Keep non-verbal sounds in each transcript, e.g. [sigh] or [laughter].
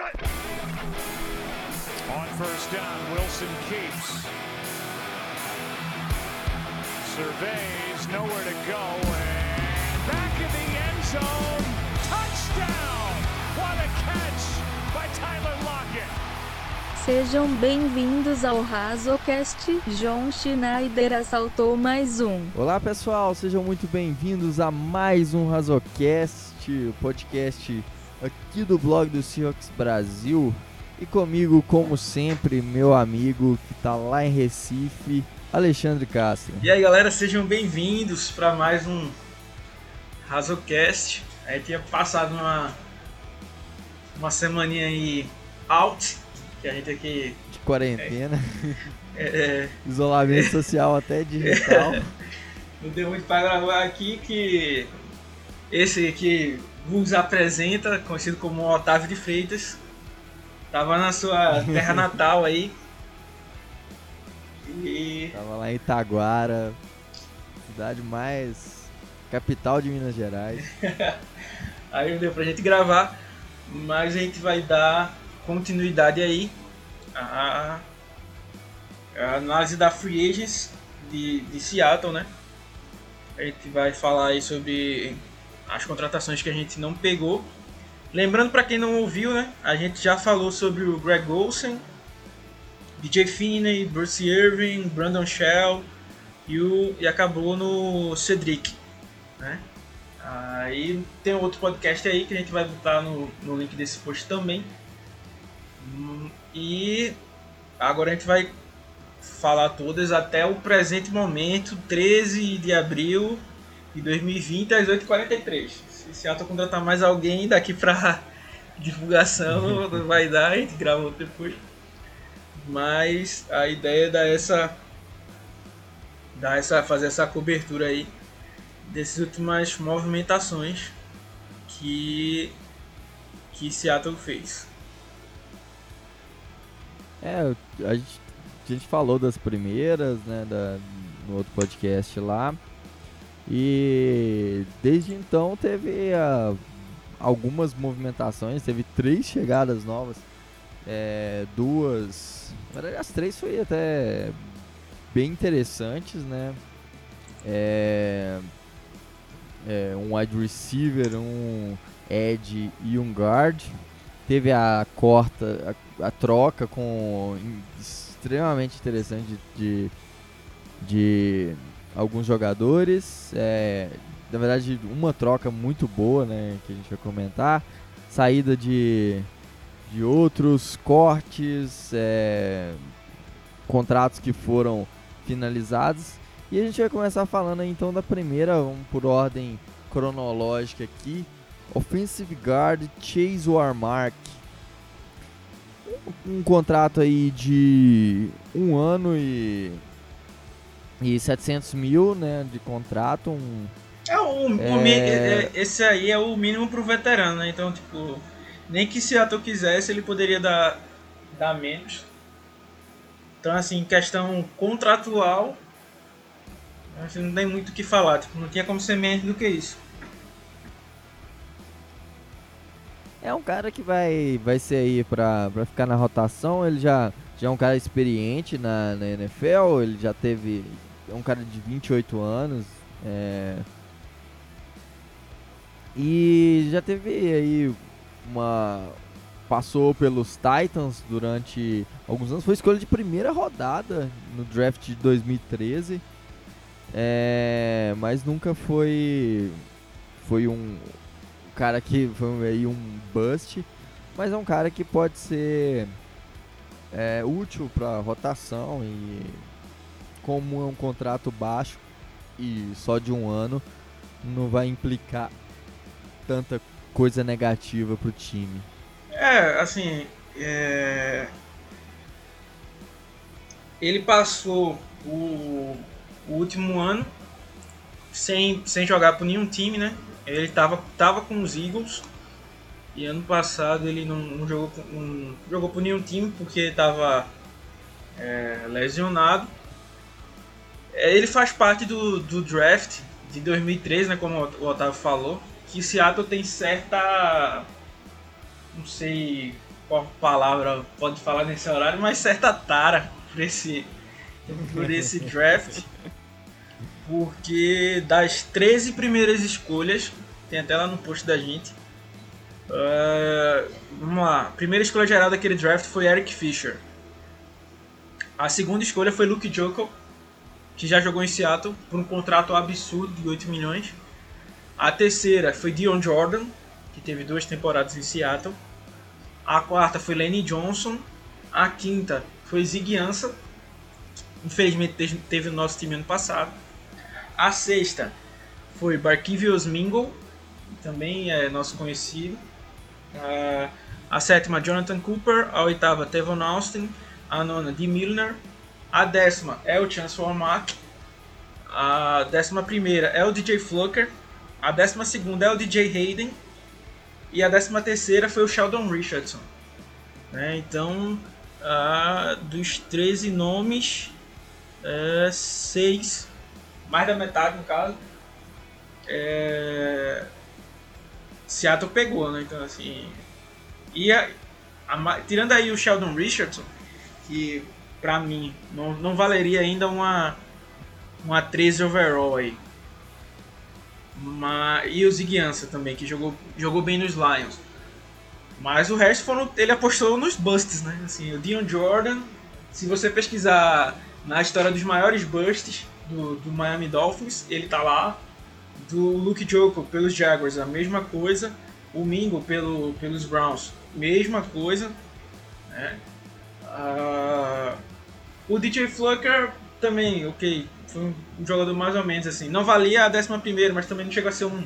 On first down, Wilson keeps. Surveys, nowhere to go, and back in the end zone. Touchdown! What a catch by Tyler Lockett! Sejam bem-vindos ao Razocast. John Schneider assaltou mais um. Olá pessoal, sejam muito bem-vindos a mais um Razocast, o podcast aqui do blog do Seahawks Brasil. E comigo, como sempre, meu amigo que tá lá em Recife, Alexandre Castro. E aí galera, sejam bem-vindos para mais um Razocast. A gente tinha passado uma, uma semaninha aí out, que a gente aqui. De quarentena, É, é, [laughs] isolamento social até digital. [laughs] não deu muito para gravar aqui, que esse aqui vos apresenta, conhecido como Otávio de Freitas, tava na sua terra [laughs] natal aí. E Tava lá em Itaguara, cidade mais capital de Minas Gerais. [laughs] Aí não deu pra gente gravar, mas a gente vai dar continuidade aí à, à análise da Free Agents de, de Seattle, né? A gente vai falar aí sobre as contratações que a gente não pegou. Lembrando para quem não ouviu, né? A gente já falou sobre o Greg Olsen, DJ Finney, Bruce Irving, Brandon Shell e, o, e acabou no Cedric, né? Aí tem outro podcast aí que a gente vai botar no, no link desse post também. Hum, E agora a gente vai falar todas até o presente momento, 13 de abril de 2020, às 8h43. Se Seattle contratar mais alguém daqui pra [laughs] divulgação, [laughs] vai dar, a gente grava outro depois. Mas a ideia é dar essa, dar essa, fazer essa cobertura aí dessas últimas movimentações que que Seattle fez. É, a gente, a gente falou das primeiras, né, da, no outro podcast lá. E desde então teve ah, algumas movimentações, teve três chegadas novas, é, duas, na verdade as três foi até bem interessantes, né? É, é, um wide receiver, um edge e um guard. Teve a corta, a, a troca com extremamente interessante de, de alguns jogadores. É, na verdade, uma troca muito boa, né, que a gente vai comentar. Saída de, de outros cortes, é, contratos que foram finalizados. E a gente vai começar falando aí, então da primeira, vamos por ordem cronológica aqui. Offensive Guard Chase Warmark. Um, um contrato aí de um ano e, e 700 mil né, de contrato. Um, É o, o É. é- esse aí é o mínimo pro veterano, né? Então, tipo, nem que Seattle quisesse, ele poderia dar, dar menos. Então, assim, questão contratual, acho que não tem muito o que falar. Tipo, não tinha como ser menos do que isso. É um cara que vai, vai ser aí pra, pra ficar na rotação. Ele já, já é um cara experiente na, na NFL. Ele já teve. É um cara de 28 anos. É, e já teve aí uma. Passou pelos Titans durante alguns anos. Foi escolha de primeira rodada no draft de 2013. É, mas nunca foi. Foi um, cara que foi aí um bust, mas é um cara que pode ser é, útil para rotação e como é um contrato baixo e só de um ano, não vai implicar tanta coisa negativa pro time. É, assim, é... ele passou o, o último ano sem, sem jogar por nenhum time, né? Ele tava, tava com os Eagles e ano passado ele não, não jogou, não jogou por nenhum time porque estava lesionado. É, Ele faz parte do, do draft de 2013, né, como o Otávio falou, que Seattle tem certa não sei qual palavra pode falar nesse horário, mas certa tara por esse, por esse [laughs] draft. Porque das 13 primeiras escolhas, tem até lá no post da gente. Uh, vamos lá. A primeira escolha geral daquele draft foi Eric Fisher. A segunda escolha foi Luke Joko, que já jogou em Seattle por um contrato absurdo de 8 milhões. A terceira foi Dion Jordan, que teve duas temporadas em Seattle. A quarta foi Lenny Johnson. A quinta foi Ziggy Ansah. Infelizmente teve o nosso time ano passado. A sexta foi Barkivius Mingle, também é nosso conhecido. a sétima, Jonathan Cooper. A oitava, Tevon Austin. A nona, Dee Milner. A décima é o Warmack. A décima primeira é o DJ Flucker. A décima segunda é o DJ Hayden. E a décima terceira foi o Sheldon Richardson. Né? Então, dos 13 nomes, uh, seis, mais da metade no caso, é... Seattle pegou, né? Então, assim. E a, a, tirando aí o Sheldon Richardson, que pra mim não, não valeria ainda uma, uma 13 overall aí. E o Ziguiança também, que jogou, jogou bem nos Lions. Mas o resto foram, ele apostou nos busts, né? Assim, o Dion Jordan, se você pesquisar na história dos maiores busts do, do Miami Dolphins, ele tá lá. Do Luke Joko pelos Jaguars, a mesma coisa. O Mingo pelo, pelos Browns, mesma coisa. Né? Uh, o DJ Flucker também, ok, foi um jogador mais ou menos assim. Não valia a 11 primeira, mas também não chegou a ser um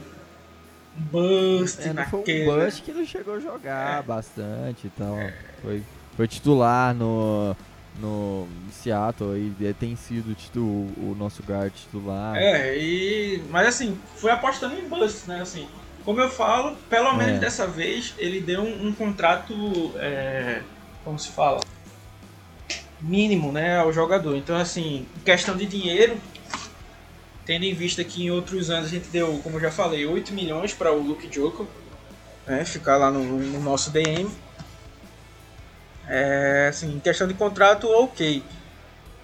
bust é, naquele. Foi um bust que não chegou a jogar é. bastante então é. foi, foi titular no, no Seattle e tem sido titu, o nosso guard titular. É, e, mas assim, foi apostando em bust, né? Assim, como eu falo, pelo menos é. dessa vez ele deu um, um contrato, é, como se fala, mínimo né, ao jogador. Então, assim, questão de dinheiro, tendo em vista que em outros anos a gente deu, como já falei, 8 milhões para o Luke Joko né, ficar lá no, no nosso DM. É, assim, questão de contrato, ok.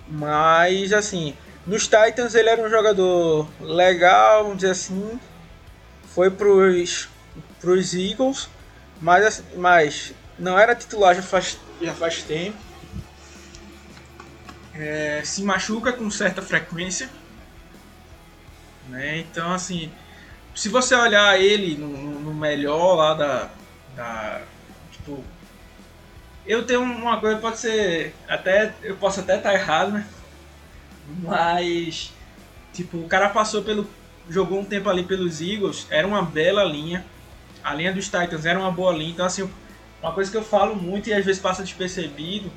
Mas, assim, nos Titans ele era um jogador legal, vamos dizer assim. Foi pros, pros Eagles, mas, mas não era titular já faz, já faz tempo é, se machuca com certa frequência. Né? Então, assim, se você olhar ele no, no melhor lá da, da. Tipo. Eu tenho uma coisa, pode ser. Até. Eu posso até estar errado, né? Mas. Tipo, o cara passou pelo. Jogou um tempo ali pelos Eagles, era uma bela linha. A linha dos Titans era uma boa linha. Então, assim, uma coisa que eu falo muito e às vezes passa despercebido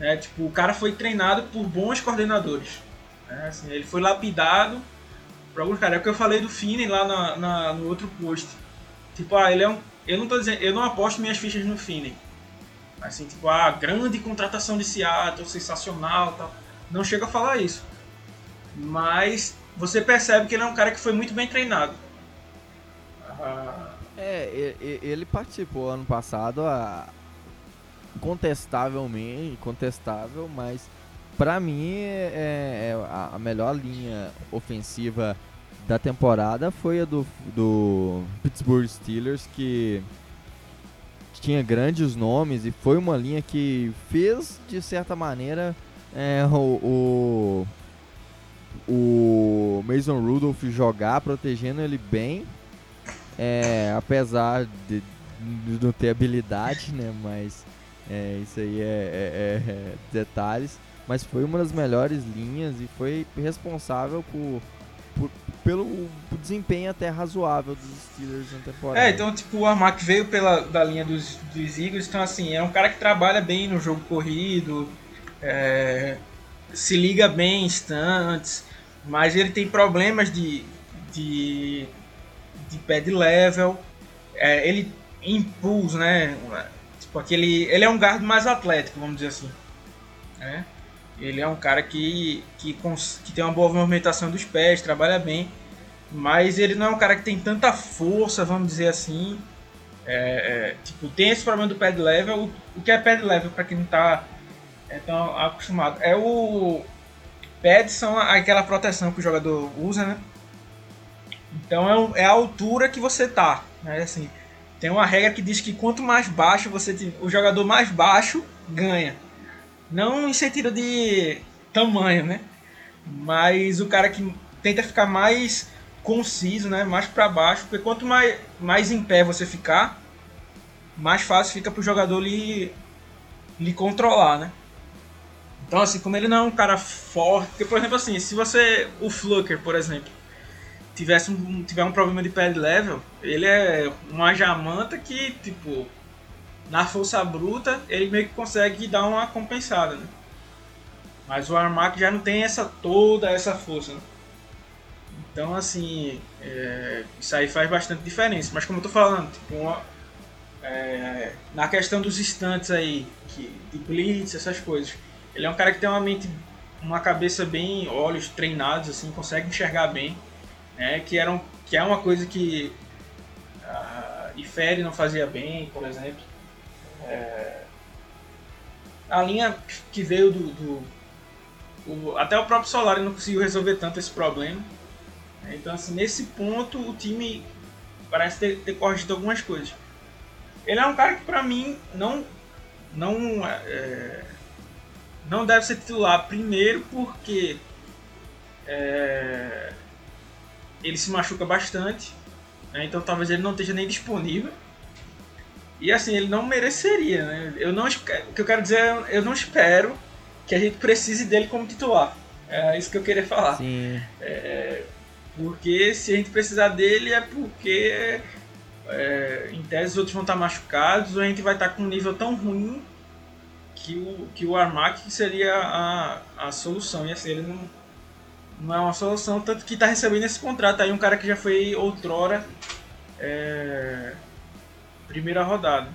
né? Tipo, o cara foi treinado por bons coordenadores. Né? Assim, ele foi lapidado por alguns caras. É o que eu falei do Finney lá na, na, no outro post. Tipo, ah, ele é um. Eu não tô dizendo. Eu não aposto minhas fichas no Finney. Assim, tipo, ah, grande contratação de Seattle, sensacional tal. Não chega a falar isso. Mas você percebe que ele é um cara que foi muito bem treinado. Ah. É, ele participou ano passado, a, contestavelmente, contestável, mas para mim é, é, a melhor linha ofensiva da temporada foi a do, do Pittsburgh Steelers que tinha grandes nomes e foi uma linha que fez de certa maneira é, o, o, o Mason Rudolph jogar protegendo ele bem é, apesar de, de não ter habilidade né mas é, isso aí é, é, é, é, detalhes. Mas foi uma das melhores linhas e foi responsável por, por pelo desempenho até razoável dos Steelers na temporada. É, então, tipo, o Armac veio pela, da linha dos, dos Eagles, então, assim, é um cara que trabalha bem no jogo corrido, é, se liga bem em instantes, mas ele tem problemas de, de, de pé de level, é, ele impulso, né? Porque ele, ele é um guard mais atlético, vamos dizer assim. Né? Ele é um cara que, que, que tem uma boa movimentação dos pés, trabalha bem. Mas ele não é um cara que tem tanta força, vamos dizer assim. É, é, tipo, tem esse problema do pad level. O, o que é pad level, para quem não tá é, tão acostumado? É o. Pads são aquela proteção que o jogador usa, né? Então é, é a altura que você tá. Né? Assim, tem uma regra que diz que quanto mais baixo você. O jogador mais baixo ganha. Não em sentido de tamanho, né? Mas o cara que tenta ficar mais conciso, né? Mais para baixo, porque quanto mais, mais em pé você ficar, mais fácil fica pro jogador lhe, lhe controlar, né? Então assim, como ele não é um cara forte, porque, por exemplo assim, se você, o Flucker, por exemplo, tivesse um, tiver um problema de pad level, ele é uma jamanta que, tipo, na força bruta, ele meio que consegue dar uma compensada, né? Mas o Armac já não tem essa toda essa força, né? Então, assim, é, isso aí faz bastante diferença. Mas como eu tô falando, tipo, uma, é, na questão dos instantes aí, que, de blitz, essas coisas, ele é um cara que tem uma mente, uma cabeça bem, olhos treinados, assim, consegue enxergar bem, né? Que, era um, que é uma coisa que a Ifere não fazia bem, por exemplo. É, a linha que veio do, do o, até o próprio Solari não conseguiu resolver tanto esse problema. Então, assim, nesse ponto, o time parece ter, ter corrigido algumas coisas. Ele é um cara que, pra mim, não, não, é, não deve ser titular. Primeiro, porque é, ele se machuca bastante. Né? Então, talvez ele não esteja nem disponível. E assim, ele não mereceria, né? Eu não, o que eu quero dizer é, eu não espero que a gente precise dele como titular. É isso que eu queria falar. Sim. É, porque se a gente precisar dele é porque é, em tese os outros vão estar machucados ou a gente vai estar com um nível tão ruim que o, que o Armac seria a, a solução. E assim, ele não, não é uma solução, tanto que está recebendo esse contrato aí, um cara que já foi outrora é, primeira rodada.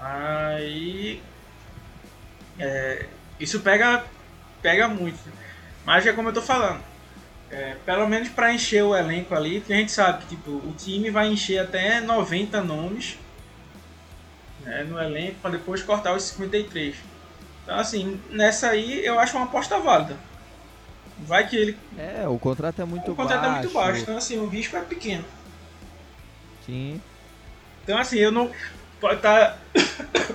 Aí é, isso pega, pega muito. Mas é como eu tô falando. É, pelo menos para encher o elenco ali, porque a gente sabe que tipo, o time vai encher até 90 nomes né, no elenco para depois cortar os 53. Então, assim, nessa aí eu acho uma aposta válida. Vai que ele. É, o contrato é muito baixo. O contrato baixo. é muito baixo, então, assim, o risco é pequeno. Sim. Então, assim, eu não. Pode estar. Tá... [coughs]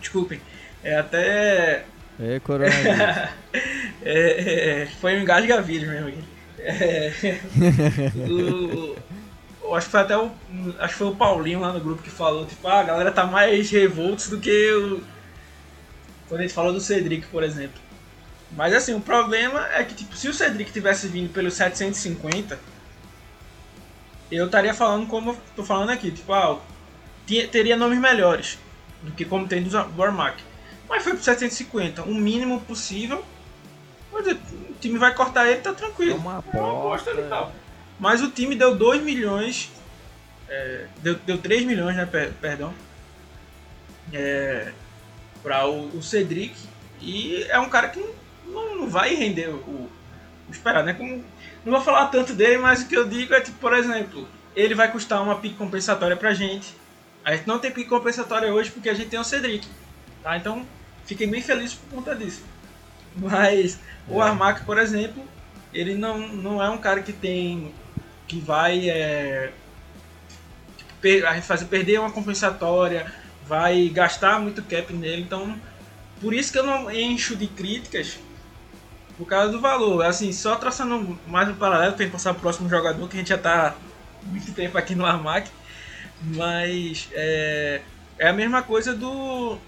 Desculpem. É até é, coronavírus. [laughs] é, é, foi um engasga-vírus mesmo. É, [laughs] o, o, acho que foi até o. Acho que foi o Paulinho lá no grupo que falou, tipo, ah, a galera tá mais revoltos do que o. Quando a gente falou do Cedric, por exemplo. Mas assim, o problema é que tipo, se o Cedric tivesse vindo pelos 750, eu estaria falando como eu tô falando aqui, tipo, ah, teria nomes melhores do que como tem do Armac. Mas foi pro 750, o mínimo possível. Mas o time vai cortar ele, tá tranquilo. É uma aposta. É uma Mas o time deu 2 milhões. É, deu, deu 3 milhões, né? Per, perdão. É, para o, o, Cedric. E é um cara que não, não vai render o, o, esperado, né? Como, não vou falar tanto dele, mas o que eu digo é tipo, por exemplo, ele vai custar uma pique compensatória pra gente. A gente não tem pique compensatória hoje porque a gente tem o Cedric. Tá? Então fiquei bem feliz por conta disso. Mas é. o Armac, por exemplo, ele não, não é um cara que tem. que vai. É, a gente fazer perder uma compensatória, vai gastar muito cap nele, então. Por isso que eu não encho de críticas por causa do valor. Assim, só traçando mais um paralelo, tem que passar pro próximo jogador, que a gente já tá muito tempo aqui no Armac. Mas é, é a mesma coisa do,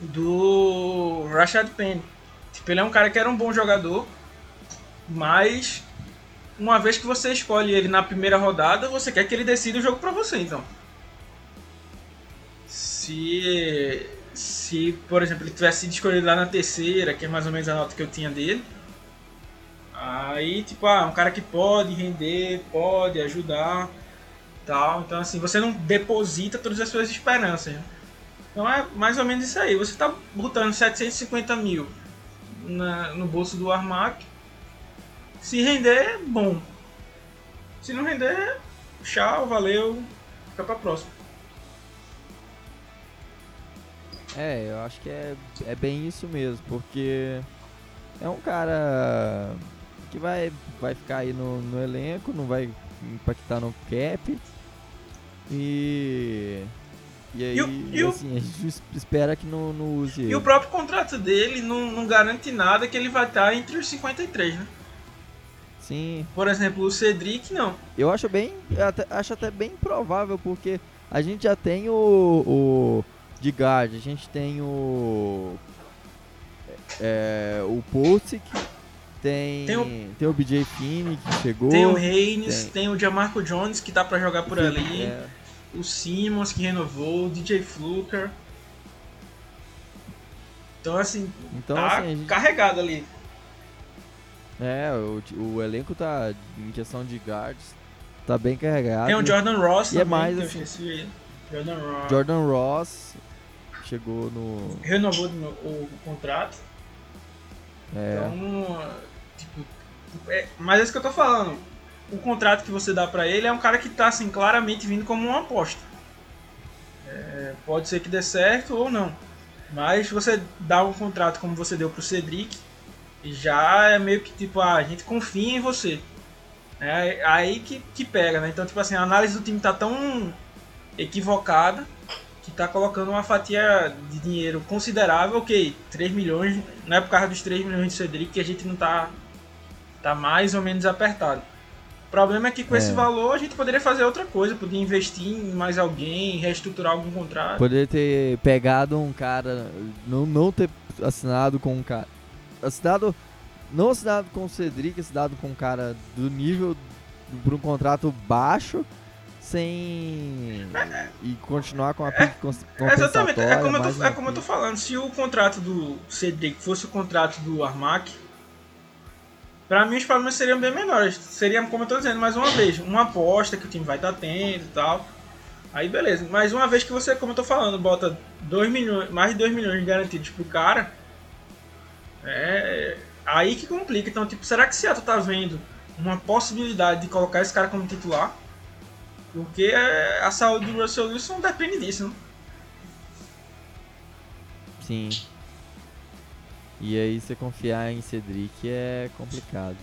do Rashad Penny. Tipo, ele é um cara que era um bom jogador, mas uma vez que você escolhe ele na primeira rodada, você quer que ele decida o jogo para você, então. Se se, por exemplo, ele tivesse sido escolhido lá na terceira, que é mais ou menos a nota que eu tinha dele, aí, tipo, ah, um cara que pode render, pode ajudar, tal. Então, assim, você não deposita todas as suas esperanças. Né? Então é mais ou menos isso aí. Você está botando 750 mil na, no bolso do Armac. Se render, bom. Se não render, tchau, valeu. ficar pra próxima. É, eu acho que é, é bem isso mesmo, porque é um cara que vai, vai ficar aí no, no elenco, não vai impactar no cap. E. E aí, E o- e assim, a gente espera que não, não use E ele. o próprio contrato dele não, não garante nada que ele vai estar entre os 53, né? Sim, Por exemplo, o Cedric não. eu acho bem. até- acho até bem provável, porque a gente já tem o. o de guard, a gente tem o. É, o Pulsic, tem, Tem tem, o- o, BJ Finney que chegou. Tem o Reigns, tem. tem. o Jamarco Jones que tá pra jogar por ali, É, o Simmons que renovou, o DJ Fluker. Então assim, então, tá assim, gente- carregado ali. é, o, o elenco tá, em questão de guards, tá bem carregado. Tem o Jordan Ross E é também, mais que eu assim-. Jordan Ross. Jordan Ross chegou no. Renovou o, contrato. É, Então, tipo, é, mas é isso que eu tô falando. O contrato que você dá pra ele é um cara que tá assim claramente vindo como uma aposta. É, pode ser que dê certo ou não. Mas você dá um contrato como você deu pro Cedric, já é meio que tipo, ah, a gente confia em você. É aí que, que pega, né? Então, tipo assim, a análise do time tá tão equivocada que tá colocando uma fatia de dinheiro considerável, ok, 3 milhões, não é por causa dos 3 milhões de Cedric que a gente não tá, tá mais ou menos apertado. O problema é que com É. esse valor a gente poderia fazer outra coisa, poderia investir em mais alguém, reestruturar algum contrato. poderia ter pegado um cara. Não, não ter assinado com um cara. Assinado. Não assinado com o Cedric, assinado com um cara do nível. por um contrato baixo. Sem. E continuar com a pique cons- Exatamente, é como, eu tô, é como eu tô falando, se o contrato do Cedric fosse o contrato do Armac, pra mim os problemas seriam bem menores. Seria, como eu tô dizendo, mais uma vez, uma aposta que o time vai estar tendo e tal. Aí beleza, mas uma vez que você, como eu tô falando, bota 2 milhões, mais de 2 milhões garantidos pro cara, é aí que complica. Então, tipo, será que Seattle tá vendo uma possibilidade de colocar esse cara como titular? Porque é, a saúde do Russell Wilson depende disso, né? Sim. E aí você confiar em Cedric é complicado.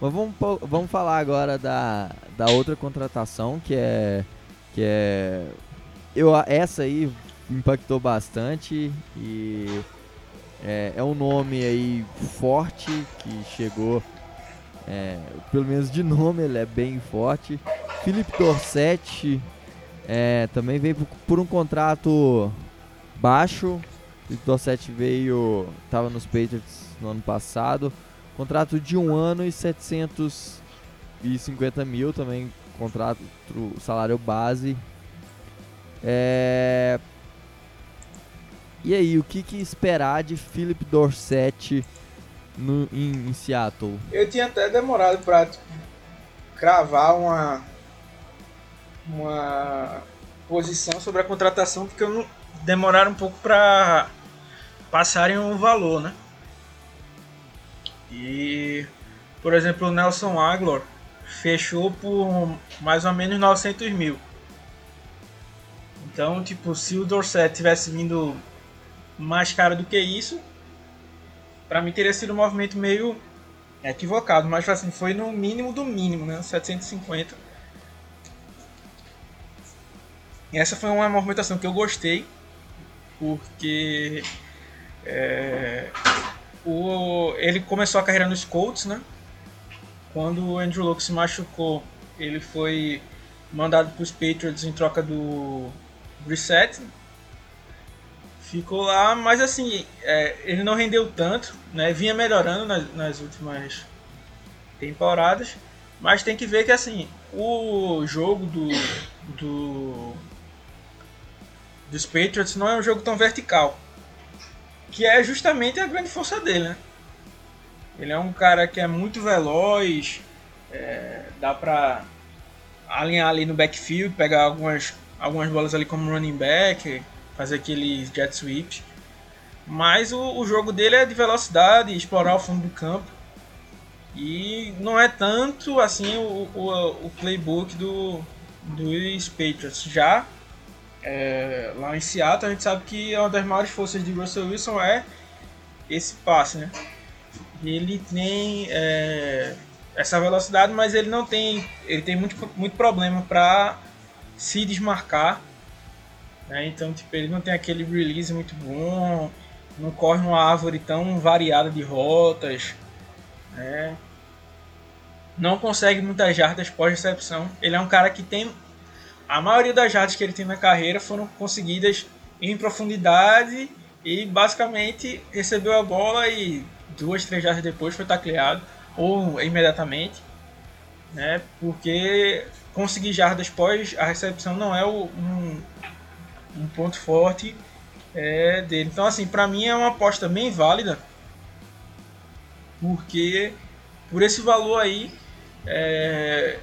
Mas vamos, vamos falar agora da, da outra contratação que é. Que é. Eu, essa aí impactou bastante e é, é um nome aí forte que chegou. É, pelo menos de nome ele é bem forte. Philip Dorset é, também veio por, um contrato baixo. O Dorset veio, estava nos Patriots no ano passado. Contrato de um ano e 750 mil também, contrato, salário base. É... E aí, o que, que esperar de Philip Dorset no, em, em Seattle? Eu tinha até demorado pra tipo, cravar uma uma posição sobre a contratação porque eu não demoraram um pouco pra passarem o valor, né? E por exemplo, o Nelson Aguilar fechou por mais ou menos 900 mil. Então, tipo, se o Dorset tivesse vindo mais caro do que isso, pra mim teria sido um movimento meio equivocado, mas assim, foi no mínimo do mínimo, né? 750. E essa foi uma movimentação que eu gostei, porque é, o, ele começou a carreira nos Colts, né? Quando o Andrew Luck se machucou, ele foi mandado para os Patriots em troca do Brissett. Ficou lá, mas assim, é, ele não rendeu tanto, né? Vinha melhorando nas, nas últimas temporadas, mas tem que ver que assim, o jogo do, do dos Patriots não é um jogo tão vertical, que é justamente a grande força dele, né? Ele é um cara que é muito veloz, é, dá pra alinhar ali no backfield, pegar algumas, algumas bolas ali como running back, fazer aqueles jet sweeps. Mas o, o jogo dele é de velocidade, explorar o fundo do campo. E não é tanto assim o, o, o playbook do, dos Patriots. Já é, lá em Seattle, a gente sabe que uma das maiores forças de Russell Wilson é esse passe, né? Ele tem é, essa velocidade, mas ele não tem, ele tem muito, muito problema para se desmarcar. Né? Então, tipo, ele não tem aquele release muito bom, não corre uma árvore tão variada de rotas, né? não consegue muitas jardas pós-recepção. Ele é um cara que tem a maioria das jardas que ele tem na carreira foram conseguidas em profundidade e basicamente recebeu a bola e duas, três jardas depois foi tacleado ou imediatamente, né? Porque conseguir jardas pós a recepção não é um, um ponto forte é, dele. Então assim, para mim é uma aposta bem válida, porque por esse valor aí é,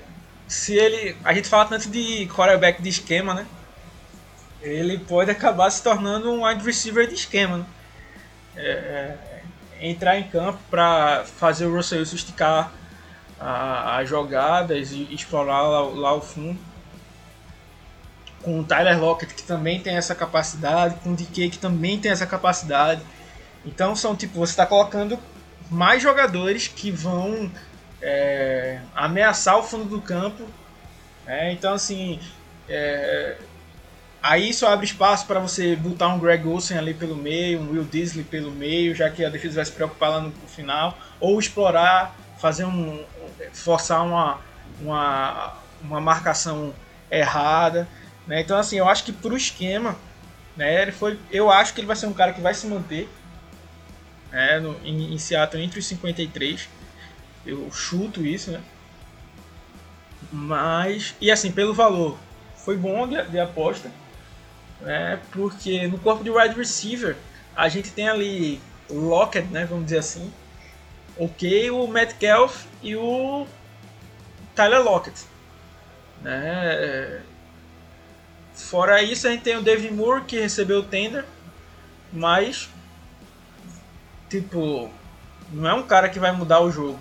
se ele. A gente fala tanto de quarterback de esquema, né? Ele pode acabar se tornando um wide receiver de esquema, né? É, é entrar em campo para fazer o Russell Wilson esticar as jogadas e explorar lá, lá o fundo. Com o Tyler Lockett, que também tem essa capacidade, com o DK, que também tem essa capacidade. Então são tipo, você está colocando mais jogadores que vão é, ameaçar o fundo do campo. É, então, assim, é, aí isso abre espaço para você botar um Greg Olsen ali pelo meio, um Will Disley pelo meio, já que a defesa vai se preocupar lá no, final, ou explorar, fazer um, forçar uma, uma, uma marcação errada. Né? Então, assim, eu acho que pro esquema, né, ele foi, eu acho que ele vai ser um cara que vai se manter né, no, em, em Seattle entre os 53. Eu chuto isso, né? Mas, e assim, pelo valor, foi bom de, de aposta, né? Porque no corpo de wide receiver, a gente tem ali Lockett, né? Vamos dizer assim. Ok, o Metcalf e o Tyler Lockett. Né? Fora isso, a gente tem o David Moore que recebeu o tender, mas tipo, não é um cara que vai mudar o jogo.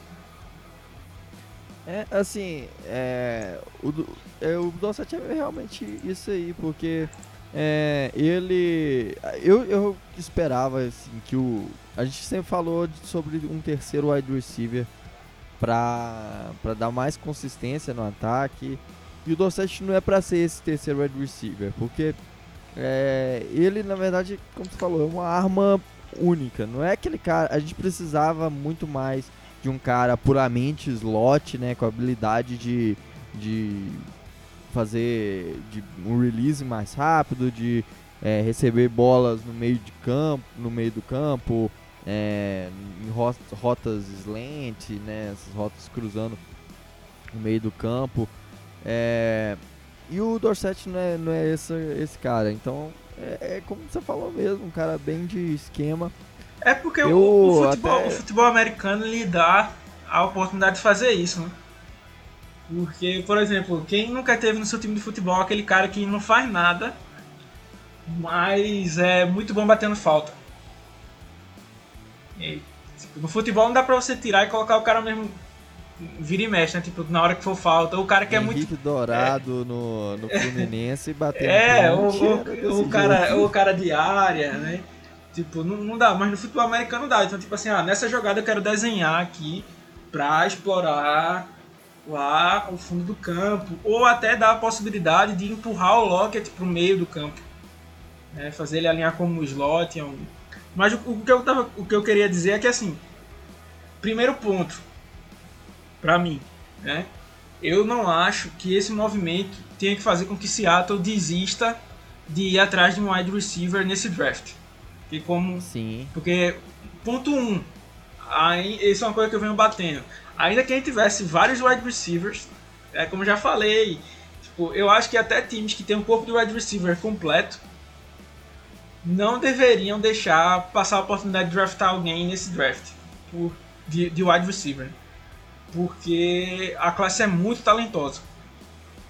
É, assim, é, o, é, o Dorset é realmente isso aí, porque é, ele. Eu, eu esperava assim, que o. A gente sempre falou de, sobre um terceiro wide receiver para dar mais consistência no ataque. E o Dorset não é para ser esse terceiro wide receiver, porque é, ele, na verdade, como você falou, é uma arma única. Não é aquele cara. A gente precisava muito mais de um cara puramente slot, né, com habilidade de, de fazer de um release mais rápido, de é, receber bolas no meio de campo, no meio do campo, é, em rotas slant, né, essas rotas cruzando no meio do campo. É, e o Dorset não é, não é esse, esse cara, então é, é como você falou mesmo, um cara bem de esquema. É porque eu o, o, futebol, até... o futebol americano lhe dá a oportunidade de fazer isso, né? Porque, por exemplo, quem nunca teve no seu time de futebol aquele cara que não faz nada, mas é muito bom batendo falta. E, tipo, no futebol não dá pra você tirar e colocar o cara mesmo vira e mexe, né? Tipo, na hora que for falta. O cara que Henrique é muito. Dourado é, no, no Fluminense e batendo. É, o, o, o, cara, o cara de área, né? Tipo, não, não dá, mas no futebol americano dá. Então, tipo assim, ah, nessa jogada eu quero desenhar aqui pra explorar lá o fundo do campo. Ou até dar a possibilidade de empurrar o Lockett pro meio do campo. Né? Fazer ele alinhar como slot. É um... Mas o, o, que eu tava, o que eu queria dizer é que assim, primeiro ponto, para mim, né? Eu não acho que esse movimento tenha que fazer com que Seattle desista de ir atrás de um wide receiver nesse draft. Que como. Sim. Porque, ponto 1. Um, aí, isso é uma coisa que eu venho batendo. Ainda que a gente tivesse vários wide receivers, é como eu já falei, tipo, eu acho que até times que tem um corpo de wide receiver completo não deveriam deixar passar a oportunidade de draftar alguém nesse draft por, de, de wide receiver. Porque a classe é muito talentosa.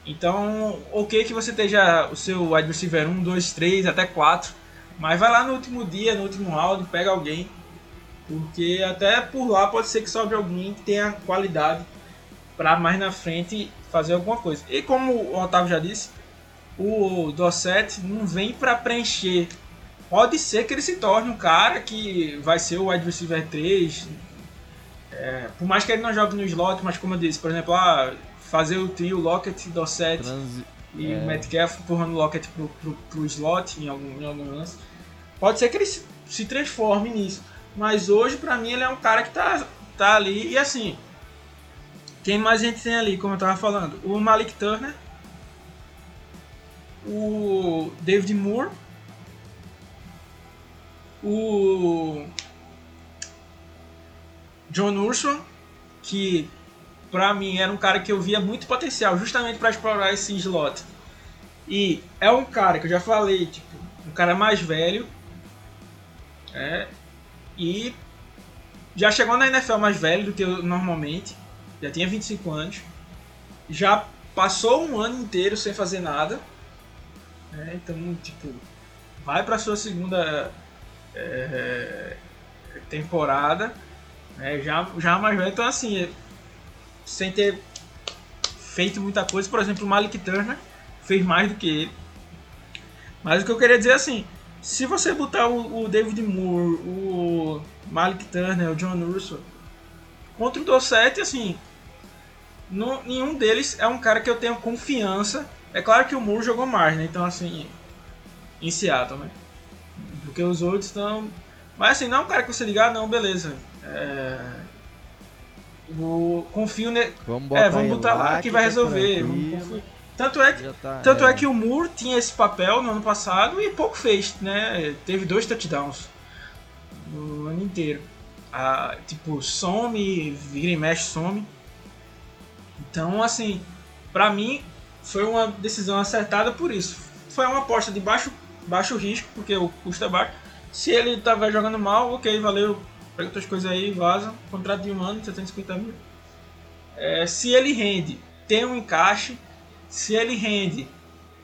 Então, ok que você esteja o seu receiver 1, 2, 3, até 4 mas vai lá no último dia, no último round, pega alguém. Porque até por lá pode ser que sobre alguém que tenha qualidade para mais na frente fazer alguma coisa. E como o Otávio já disse, o Dorset não vem para preencher. Pode ser que ele se torne um cara que vai ser o receiver 3. É, por mais que ele não jogue no slot, mas como eu disse, por exemplo, ah, fazer o trio Lockett, Dorset Transi e é. Metcalf empurrando o Lockett pro, pro, pro slot em algum, em algum lance. Pode ser que ele se, se transforme nisso. Mas hoje, para mim, ele é um cara que tá, tá ali. E assim, quem mais a gente tem ali, como eu tava falando? O Malik Turner, o David Moore, o John Urson, que pra mim era um cara que eu via muito potencial, justamente para explorar esse slot. E é um cara que eu já falei, tipo, um cara mais velho, é, e já chegou na NFL mais velho do que eu normalmente já tinha 25 anos, já passou um ano inteiro sem fazer nada, né? então, tipo, vai para sua segunda é, temporada, né? já, já mais velho, então assim, sem ter feito muita coisa, por exemplo, o Malik Turner fez mais do que ele, mas o que eu queria dizer é assim, se você botar o, o David Moore, o Malik Turner, o John Russo contra o Dossett, assim, no, nenhum deles é um cara que eu tenho confiança. É claro que o Moore jogou mais, né? Então, assim, em Seattle, né? Porque os outros estão. Mas, assim, não é um cara que você ligar, ah, não, beleza. É... O... Confio nele. Vamos botar, é, vamos botar lá, que vai tá resolver. Tanto é, que, tá, tanto é. é. que o Moore tinha esse papel no ano passado e pouco fez, né? Teve dois touchdowns no ano inteiro. Ah, tipo, some, vira e mexe, some. Então, assim, para mim foi uma decisão acertada por isso. Foi uma aposta de baixo, baixo risco, porque o custo é baixo. Se ele tava jogando mal, ok, valeu, pega outras coisas aí, vaza. Contrato de um ano, 750 mil. É, se ele rende, tem um encaixe. Se ele rende,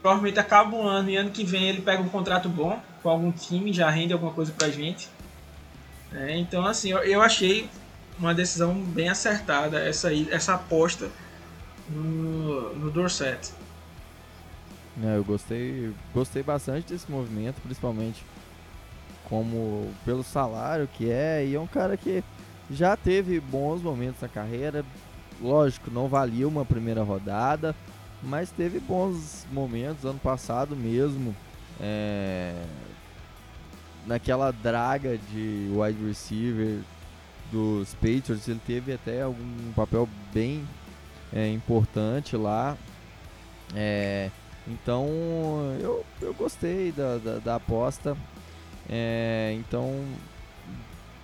provavelmente acaba o ano e ano que vem ele pega um contrato bom com algum time, já rende alguma coisa pra gente. É, então, assim, eu, eu achei uma decisão bem acertada essa, essa aposta no, no Dorset. É, eu gostei, gostei bastante desse movimento, principalmente como pelo salário que é, e é um cara que já teve bons momentos na carreira. Lógico, não valia uma primeira rodada, mas teve bons momentos ano passado mesmo. É, naquela draga de wide receiver dos Patriots, ele teve até algum papel bem é, importante lá. É, então eu, eu gostei da, da, da aposta. É, então,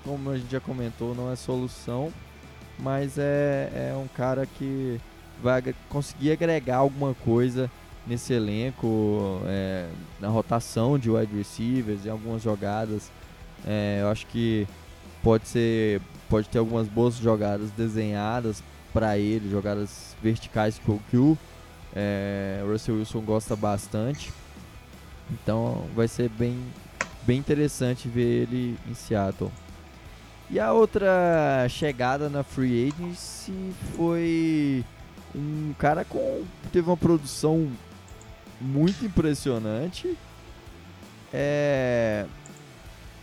como a gente já comentou, não é solução, mas é, é um cara que vai conseguir agregar alguma coisa nesse elenco, é, na rotação de wide receivers, em algumas jogadas. É, eu acho que pode ser, pode ter algumas boas jogadas desenhadas para ele, jogadas verticais que, o é, Russell Wilson gosta bastante. Então vai ser bem, bem interessante ver ele em Seattle. E a outra chegada na Free Agency foi um cara com teve uma produção muito impressionante. É,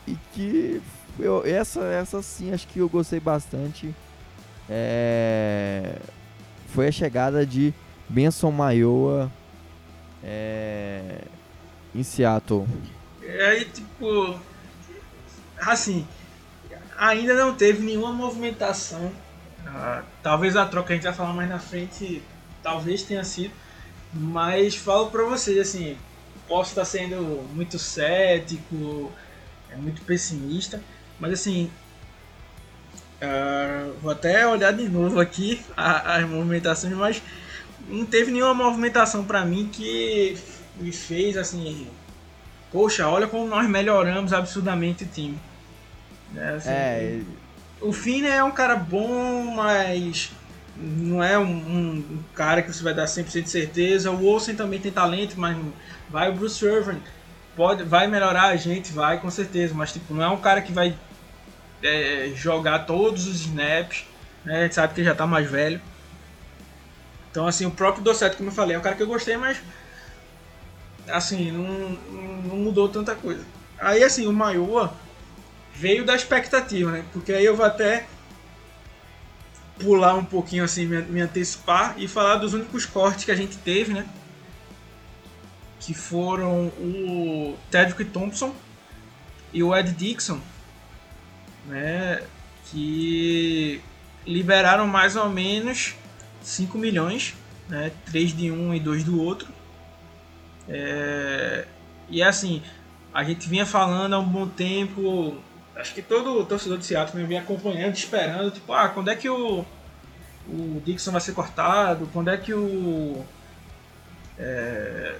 e que eu, essa, essa sim acho que eu gostei bastante é, foi a chegada de Benson Maioa é, em Seattle. É, aí, tipo, assim, ainda não teve nenhuma movimentação. Ah, talvez a troca a gente vai falar mais na frente, talvez tenha sido. Mas falo pra vocês, assim, posso estar sendo muito cético, é muito pessimista, mas assim, Uh, vou até olhar de novo aqui as movimentações, mas não teve nenhuma movimentação para mim que me fez assim. Poxa, olha como nós melhoramos absurdamente o time. Né, assim, é. O Finn é um cara bom, mas não é um, um, cara que você vai dar 100% de certeza. O Olsen também tem talento, mas vai o Bruce Irvin. Pode, vai melhorar a gente, vai com certeza, mas tipo, não é um cara que vai é, jogar todos os snaps. Né? A gente sabe que ele já está mais velho. Então, assim, o próprio Dosseto, como eu falei, é um cara que eu gostei, mas assim, não, não mudou tanta coisa. Aí, assim, o Maior veio da expectativa, né? Porque aí eu vou até pular um pouquinho, assim, me, antecipar e falar dos únicos cortes que a gente teve, né? Que foram o Tedrick Thompson e o Ed Dixon, né? Que liberaram mais ou menos 5 milhões, né? 3 de um e 2 do outro. É... E assim, a gente vinha falando há um bom tempo, acho que todo torcedor de Seattle vinha acompanhando, esperando, tipo, ah, quando é que o, o Dixon vai ser cortado? Quando é que o. É,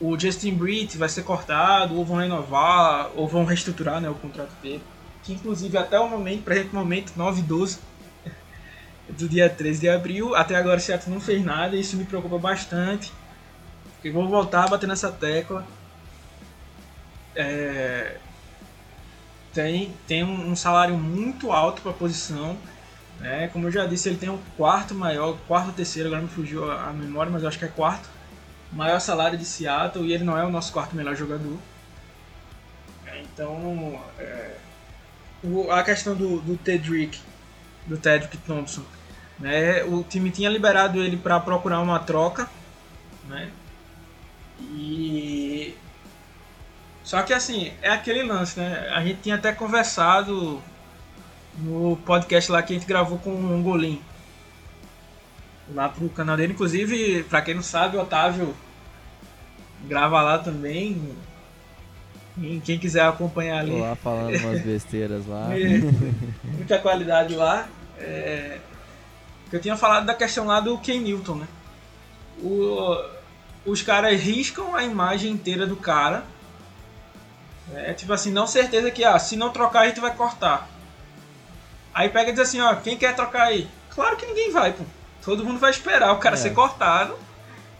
o Justin Britt vai ser cortado, ou vão renovar, ou vão reestruturar né, o contrato dele. Que inclusive até o momento, presente momento, 9 e 12 [laughs] do dia 13 de abril. Até agora o Seattle não fez nada e isso me preocupa bastante. Porque vou voltar a bater nessa tecla. É, tem tem um, salário muito alto para a posição. Né? Como eu já disse, ele tem o quarto maior, quarto terceiro, agora me fugiu a, a memória, mas eu acho que é quarto. Maior salário de Seattle e ele não é o nosso quarto melhor jogador. Então, é, o, a questão do, do Tedrick, do Tedrick Thompson, né? O time tinha liberado ele para procurar uma troca, né? E só que assim, é aquele lance, né? A gente tinha até conversado no podcast lá que a gente gravou com o Angolim. Lá pro canal dele, inclusive, pra quem não sabe, o Otávio grava lá também. E quem quiser acompanhar ali. Tô lá falando [laughs] umas besteiras lá. Muita qualidade lá. É, eu tinha falado da questão lá do Ken Newton, né? O, os caras riscam a imagem inteira do cara. É tipo assim, não certeza que ah, se não trocar a gente vai cortar. Aí pega e diz assim, ó, quem quer trocar aí? Claro que ninguém vai, pô. Todo mundo vai esperar o cara é. ser cortado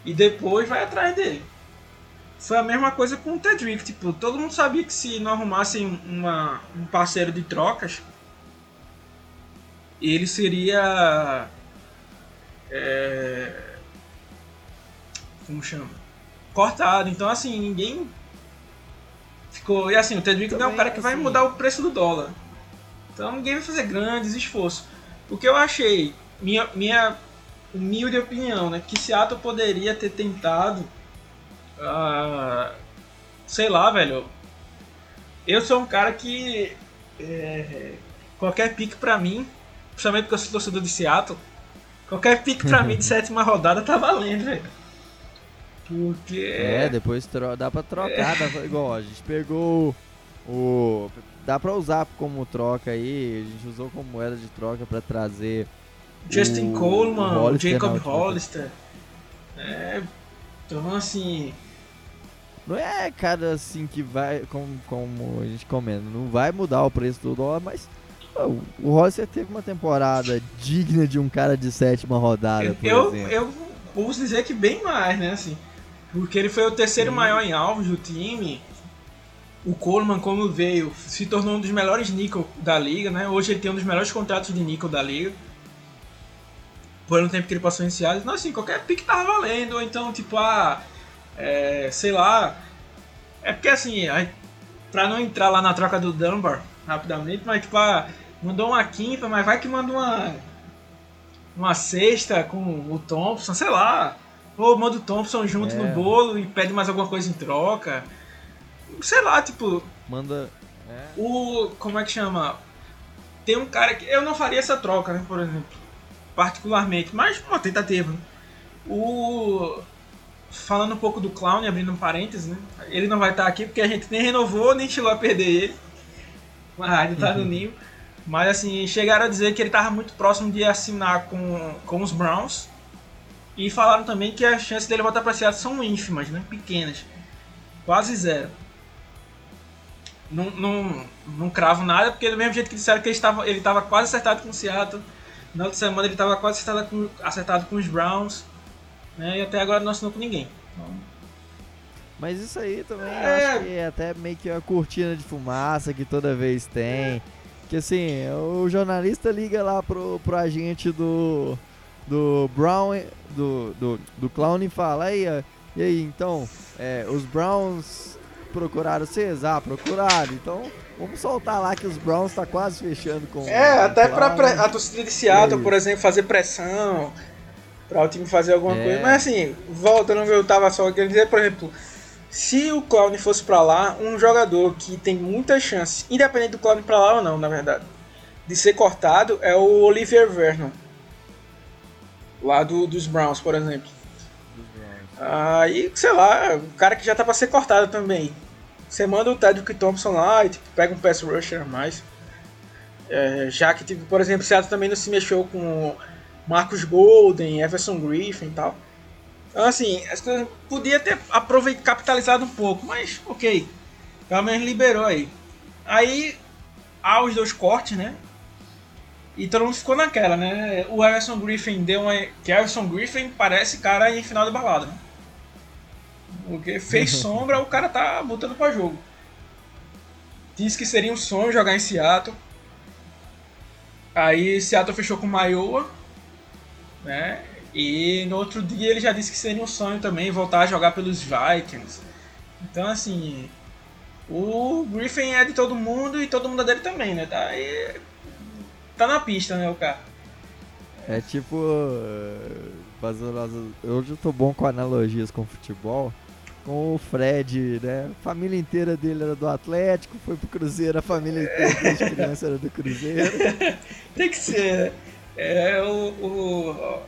e depois vai atrás dele. Foi a mesma coisa com o Tedrick, tipo, todo mundo sabia que se não arrumassem uma, um parceiro de trocas, ele seria é, como chama? Cortado. Então, assim, ninguém ficou. E assim, o Tedrick não é um cara que vai assim. mudar o preço do dólar. Então, ninguém vai fazer grandes esforços. O que eu achei, minha, minha humilde opinião, né? Que Seattle poderia ter tentado. Uh, sei lá, velho. Eu sou um cara que. É, qualquer pique pra mim, principalmente porque eu sou torcedor de Seattle, qualquer pique pra mim de [laughs] sétima rodada tá valendo, velho. Porque. É, depois dá pra trocar. É. Dá igual, a gente pegou o. Dá pra usar como troca aí. A gente usou como moeda de troca pra trazer. Justin o, Coleman, o Hollister, Jacob Hollister. É. Então, assim. Não é cara assim que vai, como, como a gente comenta, não vai mudar o preço do dólar, mas o Hollister teve uma temporada digna de um cara de sétima rodada, por eu, exemplo. Eu posso dizer que bem mais, né, assim. Porque ele foi o terceiro Sim. maior em alvos do time. O Coleman, como veio, se tornou um dos melhores níquel da liga, né? Hoje ele tem um dos melhores contratos de níquel da liga. Por um tempo que ele passou em Seattle. Então, assim, qualquer pique tava valendo. Ou então, tipo, ah, é, sei lá. É porque, assim, pra não entrar lá na troca do Dunbar rapidamente, mas, tipo, ah, mandou uma quinta, mas vai que manda uma, uma sexta com o Thompson, sei lá. Ou manda o Thompson junto é. no bolo e pede mais alguma coisa em troca. Sei lá, tipo. Manda. É. O. Como é que chama? Tem um cara que. Eu não faria essa troca, né, por exemplo. Particularmente, mas uma tentativa. Né? O. Falando um pouco do Clown, abrindo um parênteses, né? Ele não vai estar aqui porque a gente nem renovou, nem chegou a perder ele. A rádio tá no ninho. Mas assim, chegaram a dizer que ele estava muito próximo de assinar com, com os Browns e falaram também que as chances dele voltar para Seattle são ínfimas, né? pequenas. Quase zero. Não, não, não cravo nada, porque do mesmo jeito que disseram que ele estava ele estava quase acertado com o Seattle, na outra semana ele estava quase acertado com, acertado com os Browns, né? e até agora não assinou com ninguém. Mas isso aí também é... acho que é até meio que uma cortina de fumaça que toda vez tem. Que assim, o jornalista liga lá pro, pro agente do, do Brown, do, do, do Clown e fala, aí, e aí, então, é, os Browns procuraram vocês? Ah, procuraram, então vamos soltar lá que os Browns tá quase fechando com É, até pra pre- a torcida de Seattle, aí? por exemplo, fazer pressão pra o time fazer alguma É. coisa. Mas assim, voltando eu tava só querendo dizer, por exemplo, se o Clown fosse pra lá, um jogador que tem muitas chances, independente do Clown pra lá ou não, na verdade, de ser cortado é o Olivier Vernon. Lá do, dos Browns, por exemplo. Aí, sei lá, o cara que já tá pra ser cortado também. Você manda o Tedrick Thompson lá e tipo, pega um pass rusher a mais. É, já que, tipo, por exemplo, o Seattle também não se mexeu com Marcus Golden, Everson Griffin e tal. Então, assim, as coisas podia ter aproveitado, capitalizado um pouco, mas ok. Pelo menos liberou aí. Aí, há os dois cortes, né? E todo mundo ficou naquela, né? O Everson Griffin deu uma. Que Everson Griffin parece cara em final de balada, né? Porque fez [laughs] sombra, o cara tá botando pra jogo. Disse que seria um sonho jogar em Seattle. Aí Seattle fechou com Maioa, né? E no outro dia ele já disse que seria um sonho também voltar a jogar pelos Vikings. Então assim, o Griffin é de todo mundo e todo mundo é dele também, né? Tá aí, tá na pista, né, o cara. É tipo. eh, Hoje eu tô bom com analogias com futebol. Com o Fred, né? A família inteira dele era do Atlético, foi pro Cruzeiro, a família inteira desde [laughs] criança era do Cruzeiro. Tem que ser, né? É o. o-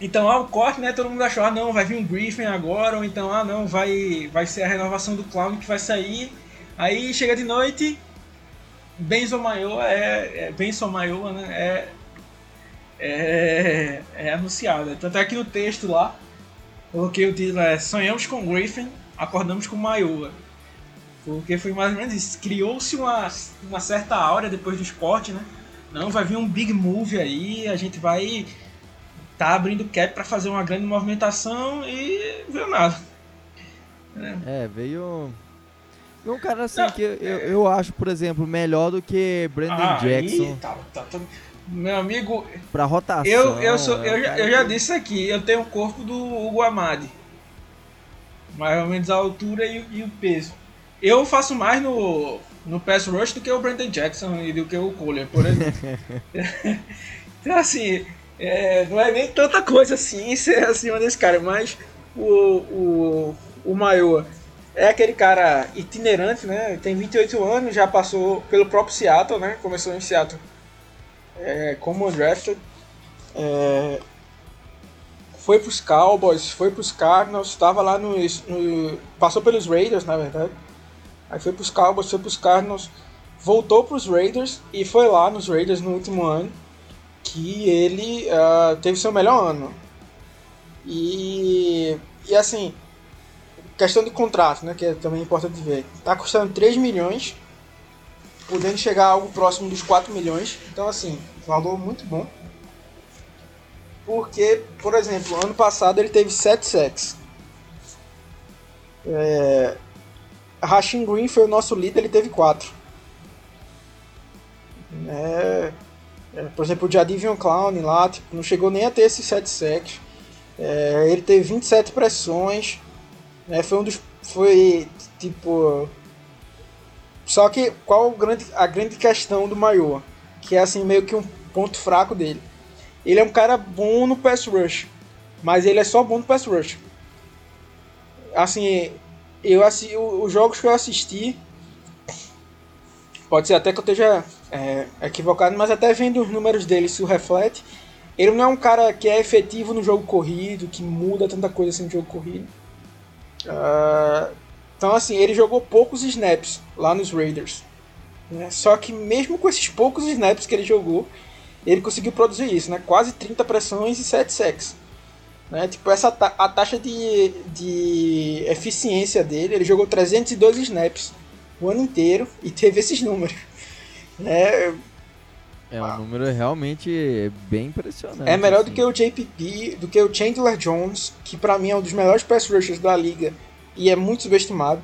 Então, ah, o corte, né? Todo mundo achou, ah, não, vai vir um Griffin agora, ou então, ah, não, vai, vai ser a renovação do Clown que vai sair. Aí chega de noite, Benzo Maioa é, é Benson Maioa, né? É, é, é anunciado. Tanto é que no texto lá, coloquei o título é Sonhamos com Griffin, acordamos com Maioa. Porque foi mais ou menos isso. Criou-se uma, uma certa aura depois do esporte, né? Não, vai vir um big move aí, a gente vai tá abrindo cap para fazer uma grande movimentação e viu nada. É, veio. veio um cara assim que eu, eu acho, por exemplo, melhor do que Brandon Ah, Jackson aí tá, tá, tá- Meu amigo, pra rotação. eu, eu, sou, é eu, já, eu já disse aqui, eu tenho o corpo do Hugo Amadi. Mais ou menos a altura e, o- e o peso. Eu faço mais no, no pass rush do que o Brandon Jackson e do que o Kohler, por exemplo. [laughs] então assim, é, não é nem tanta coisa assim ser [laughs] acima desse cara, mas o, o, o Maioa é aquele cara itinerante, né? Tem 28 anos, já passou pelo próprio Seattle, né? Começou em Seattle é, como undrafted. É, foi pros Cowboys, foi pros Cardinals, estava lá no, no. Passou pelos Raiders, na verdade. Aí foi pros Cowboys, foi pros Cardinals, voltou pros Raiders e foi lá nos Raiders no último ano que ele ah, teve seu melhor ano. E, e assim, questão de contrato, né, que é também importante ver. Tá custando 3 milhões, podendo chegar a algo próximo dos 4 milhões. Então assim, valor muito bom. Porque, por exemplo, ano passado ele teve 7 sacks. É, Green foi o nosso líder, ele teve 4. É, é, por exemplo, o Jadivion Clown lá tipo, não chegou nem a ter esses 7 sacks. É, ele teve 27 pressões. Né, foi um dos. Foi tipo. Só que qual grande, a grande questão do Maior? Que é assim meio que um ponto fraco dele. Ele é um cara bom no pass rush, mas ele é só bom no pass rush. Assim, eu assi o- os jogos que eu assisti, pode ser até que eu esteja é, equivocado, mas até vendo os números dele isso reflete. Ele não é um cara que é efetivo no jogo corrido, que muda tanta coisa assim no jogo corrido. Ah, então assim, ele jogou poucos snaps lá nos Raiders. né? Só que mesmo com esses poucos snaps que ele jogou, ele conseguiu produzir isso, né? Quase 30 pressões e 7 sacks. Né? Tipo, essa ta a taxa de, de eficiência dele, ele jogou 302 snaps o ano inteiro e teve esses números. Né? É um número realmente bem impressionante. É melhor do assim. que o JPP, do que o Chandler Jones, que pra mim é um dos melhores pass rushers da liga e é muito subestimado.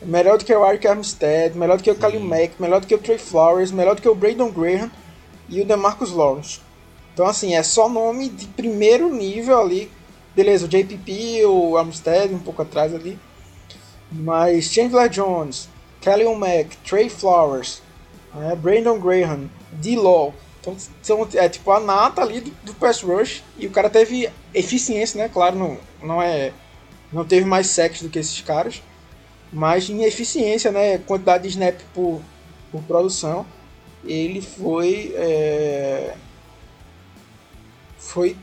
É Melhor do que o Eric Armstead, melhor do que o Khalil Mack, melhor do que o Trey Flowers, melhor do que o Braydon Graham e o DeMarcus Lawrence. Então, assim, é só nome de primeiro nível ali. Beleza, o JPP, o Armstead, um pouco atrás ali. Mas Chandler Jones, Kelly Mack, Trey Flowers, né, Brandon Graham, D-Law. Então, são, é tipo a nata ali do, do pass rush. E o cara teve eficiência, né? Claro, não, não é. Não teve mais sacks do que esses caras. Mas em eficiência, né? Quantidade de snap por, por produção. Ele foi. É, foi.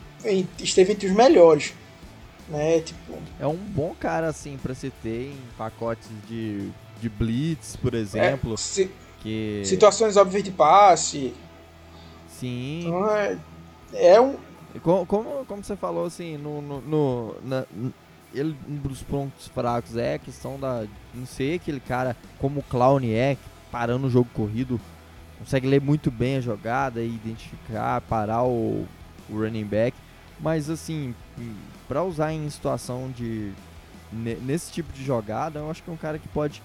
Esteve entre os melhores. Né? Tipo, é um bom cara, assim, para se ter em pacotes de, de blitz, por exemplo. É, se, Situações óbvias de passe. Sim. Então é, é um. Como, como, como você falou, assim, no, no, no na, ele, um dos pontos fracos é a questão da. Não ser aquele cara como o Clown é, parando o jogo corrido, consegue ler muito bem a jogada e identificar, parar o, o running back. Mas assim, para usar em situação de nesse tipo de jogada, eu acho que é um cara que pode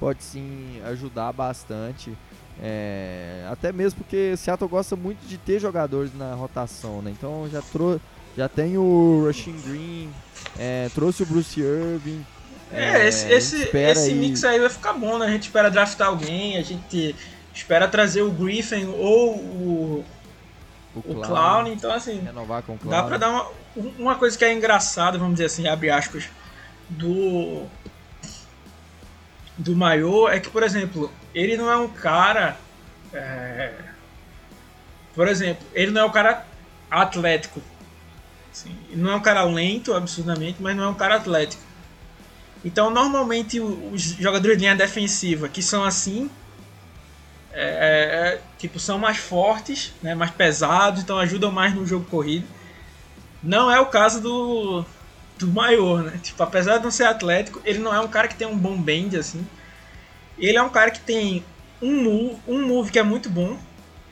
pode sim ajudar bastante. É, até mesmo porque Seattle gosta muito de ter jogadores na rotação, né? Então já trouxe já tem o Rushing Green, é, trouxe o Bruce Irving. É, é esse, esse, esse mix aí vai ficar bom, né? A gente espera draftar alguém, a gente espera trazer o Griffin ou o, o, o Clown. Clown. Então, assim, Renovar com o Clown. dá pra dar uma, uma coisa que é engraçada, vamos dizer assim, abre aspas, do do Maior é que, por exemplo, ele não é um cara. É, por exemplo, ele não é um cara atlético. Assim, não é um cara lento, absurdamente, mas não é um cara atlético. Então, normalmente, os jogadores de linha defensiva que são assim, é, é, é, tipo, são mais fortes, né, mais pesados, então ajudam mais no jogo corrido. Não é o caso do, do Maior, né? Tipo, apesar de não ser atlético, ele não é um cara que tem um bom bend, assim. Ele é um cara que tem um move, um move que é muito bom,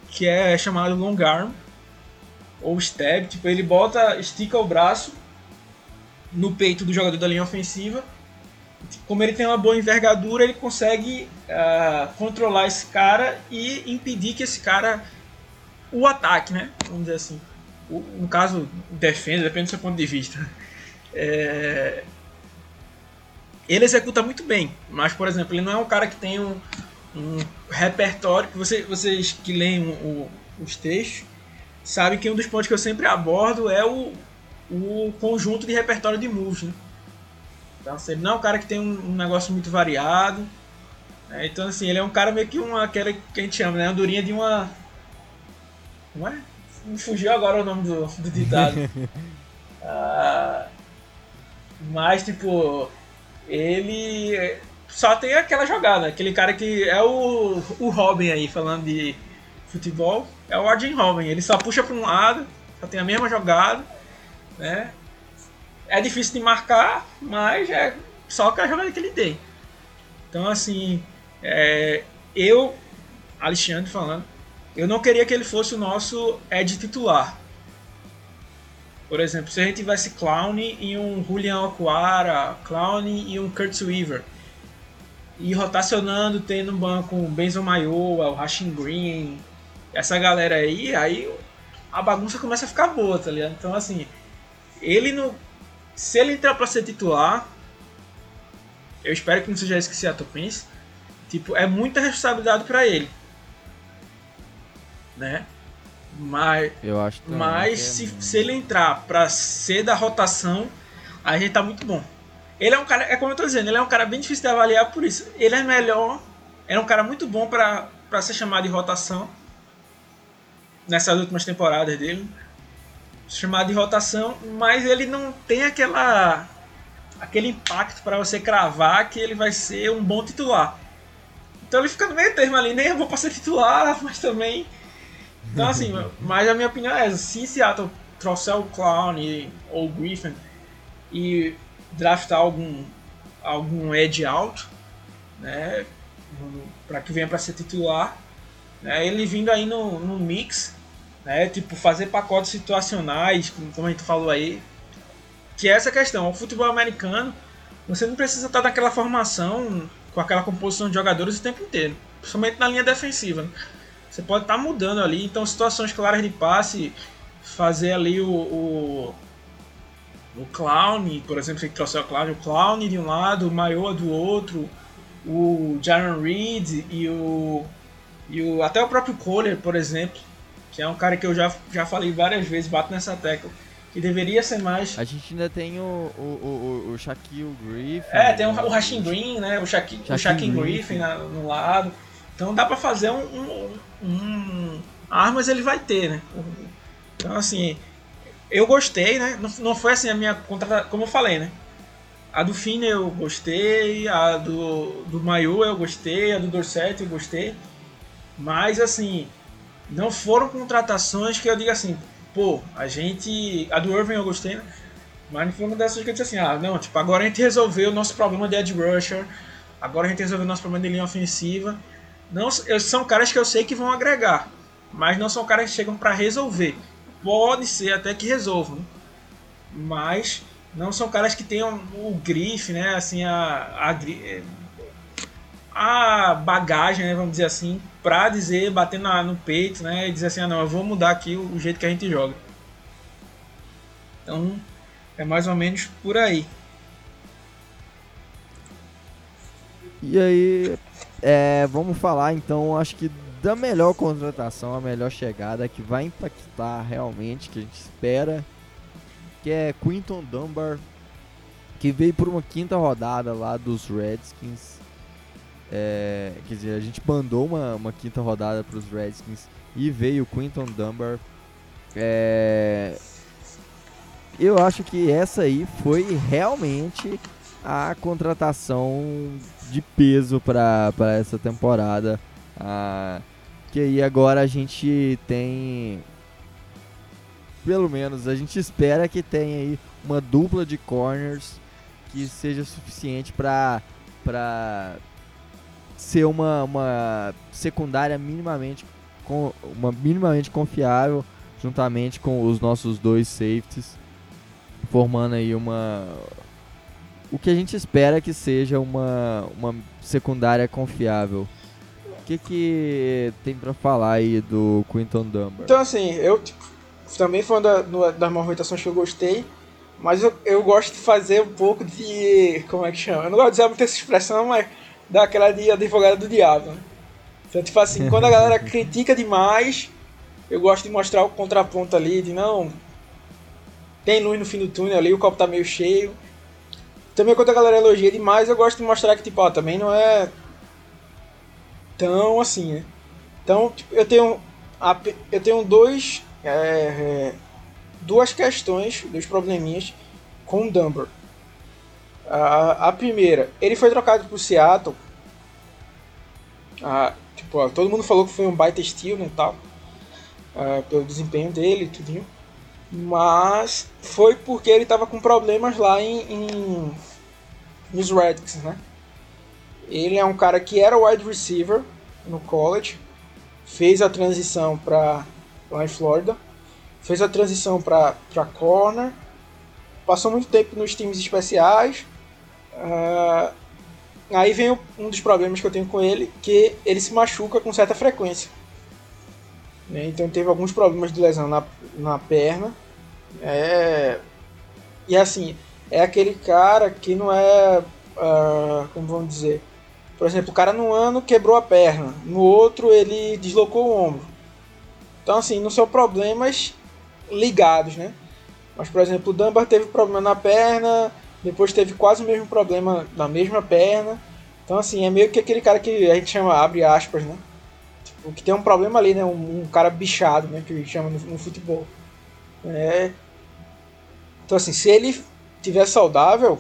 que é chamado long arm, ou stab, tipo, ele bota, estica o braço no peito do jogador da linha ofensiva. Como ele tem uma boa envergadura, ele consegue uh, controlar esse cara e impedir que esse cara o ataque, né? Vamos dizer assim. No caso, defenda, depende do seu ponto de vista. É... Ele executa muito bem, mas, por exemplo, ele não é um cara que tem um, um repertório. Que você, vocês que leem o, o, os textos sabem que um dos pontos que eu sempre abordo é o, o conjunto de repertório de moves. Né? Então, assim, ele não é um cara que tem um, um negócio muito variado. Né? Então, assim, ele é um cara meio que uma, aquela que a gente chama, né? Andorinha de uma. Como é? Me fugiu agora o nome do, do ditado. [laughs] ah, mas, tipo, ele só tem aquela jogada. Aquele cara que é o, o Robin aí, falando de futebol é o Arjen Robin. Ele só puxa para um lado, só tem a mesma jogada, né? É difícil de marcar, mas é só a jogada que ele tem. Então, assim, é, eu, Alexandre falando, eu não queria que ele fosse o nosso Ed titular. Por exemplo, se a gente tivesse Clown e um Julian Aquara, Clown e um Kurt Weaver, e rotacionando, tendo um banco um Benzo Maioa, o Rashing Green, essa galera aí, aí a bagunça começa a ficar boa, tá ligado? Então, assim, ele não. Se ele entrar pra ser titular, eu espero que não seja isso que Seattle. Tipo, é muita responsabilidade para ele. Né? Mas, eu acho mas é se, muito... se ele entrar pra ser da rotação, a gente tá muito bom. Ele é um cara, é como eu tô dizendo, ele é um cara bem difícil de avaliar por isso. Ele é melhor, é um cara muito bom para ser chamado de rotação nessas últimas temporadas dele, chamado de rotação, mas ele não tem aquela aquele impacto para você cravar que ele vai ser um bom titular. Então ele fica no meio termo ali, nem eu vou para ser titular, [laughs] mas também. Então assim, mas a minha opinião é essa, se Seattle trouxer o Clown ou o Griffin e draftar algum algum edge alto, né, para que venha para ser titular, né, ele vindo aí no, no mix né? Tipo, fazer pacotes situacionais, como a gente falou aí. Que é essa questão. O futebol americano, você não precisa estar naquela formação, com aquela composição de jogadores o tempo inteiro. Principalmente na linha defensiva. Né? Você pode estar mudando ali. Então, situações claras de passe, fazer ali o, o, o Clown, por exemplo, se trouxer o Clown, o Clown de um lado, o Maioa do outro, o Jaron Reed e o, e o até o próprio Kohler, por exemplo, que é um cara que eu já, já falei várias vezes, bato nessa tecla, que deveria ser mais. A gente ainda tem o, o, o, o Shaquille Griffin. É, tem o, o Rashim Green, né? O Shaquille, o Shaquille Griffin, Griffin na, no lado. Então dá pra fazer um, um, um, Armas ele vai ter, né? Então assim, eu gostei, né? Não, não foi assim a minha contratação, como eu falei, né? A do Finn eu gostei, a do, do Mayu eu gostei, a do Dorset eu gostei. Mas assim, não foram contratações que eu diga assim, pô, a gente. A do Irving eu gostei, né? Mas não foi uma dessas que eu disse assim, ah, não, tipo, agora a gente resolveu o nosso problema de edge rusher, agora a gente resolveu o nosso problema de linha ofensiva. Não, são caras que eu sei que vão agregar, mas não são caras que chegam para resolver. Pode ser até que resolvam, mas não são caras que tenham o grife, né, assim, a, a, a bagagem, né, vamos dizer assim, pra dizer, bater na, no peito, né, e dizer assim, ah, não, eu vou mudar aqui o, o jeito que a gente joga. Então, é mais ou menos por aí. E aí, é, vamos falar então, acho que da melhor contratação, a melhor chegada que vai impactar realmente, que a gente espera, que é Quinton Dunbar, que veio por uma quinta rodada lá dos Redskins é, quer dizer, a gente mandou uma, uma quinta rodada para os Redskins e veio o Quinton Dunbar. É, eu acho que essa aí foi realmente a contratação de peso para essa temporada. Ah, que aí agora a gente tem. Pelo menos a gente espera que tenha aí uma dupla de corners que seja suficiente para ser uma, uma secundária minimamente, com, uma minimamente confiável, juntamente com os nossos dois safeties, formando aí uma o que a gente espera que seja uma, uma secundária confiável. O que, que tem para falar aí do Quinton Dunbar? Então, assim, eu tipo, também foi uma da, das movimentações que eu gostei, mas eu, eu gosto de fazer um pouco de. Como é que chama? Eu não gosto de dizer muito essa expressão, mas daquela de advogada do diabo. Né? Então, tipo assim, quando a galera [laughs] critica demais, eu gosto de mostrar o contraponto ali, de não. Tem luz no fim do túnel ali, o copo tá meio cheio. Também quando a galera elogia demais, eu gosto de mostrar que, tipo, ó, também não é tão assim, né? Então, tipo, eu tenho, eu tenho dois, é, é, duas questões, dois probleminhas com o Dumber. A, a primeira, ele foi trocado pro Seattle. Tipo, ó, todo mundo falou que foi um baita estilo e tal. Ah, pelo desempenho dele e tudinho. Mas foi porque ele tava com problemas lá em, em nos Redskins, né? Ele é um cara que era wide receiver no college, fez a transição para lá em Florida, fez a transição para corner, passou muito tempo nos times especiais, Uh, aí vem um dos problemas que eu tenho com ele, que ele se machuca com certa frequência. Né? Então teve alguns problemas de lesão na, na perna. É, e assim, é aquele cara que não é. Uh, como vamos dizer? Por exemplo, o cara no ano quebrou a perna, no outro ele deslocou o ombro. Então, assim, não são problemas ligados, né? Mas, por exemplo, o Dunbar teve problema na perna, depois teve quase o mesmo problema na mesma perna. Então, assim, é meio que aquele cara que a gente chama, abre aspas, né? Tipo, que tem um problema ali, né? Um, um cara bichado, né? Que chama no, no futebol. É... Então, assim, se ele tiver saudável,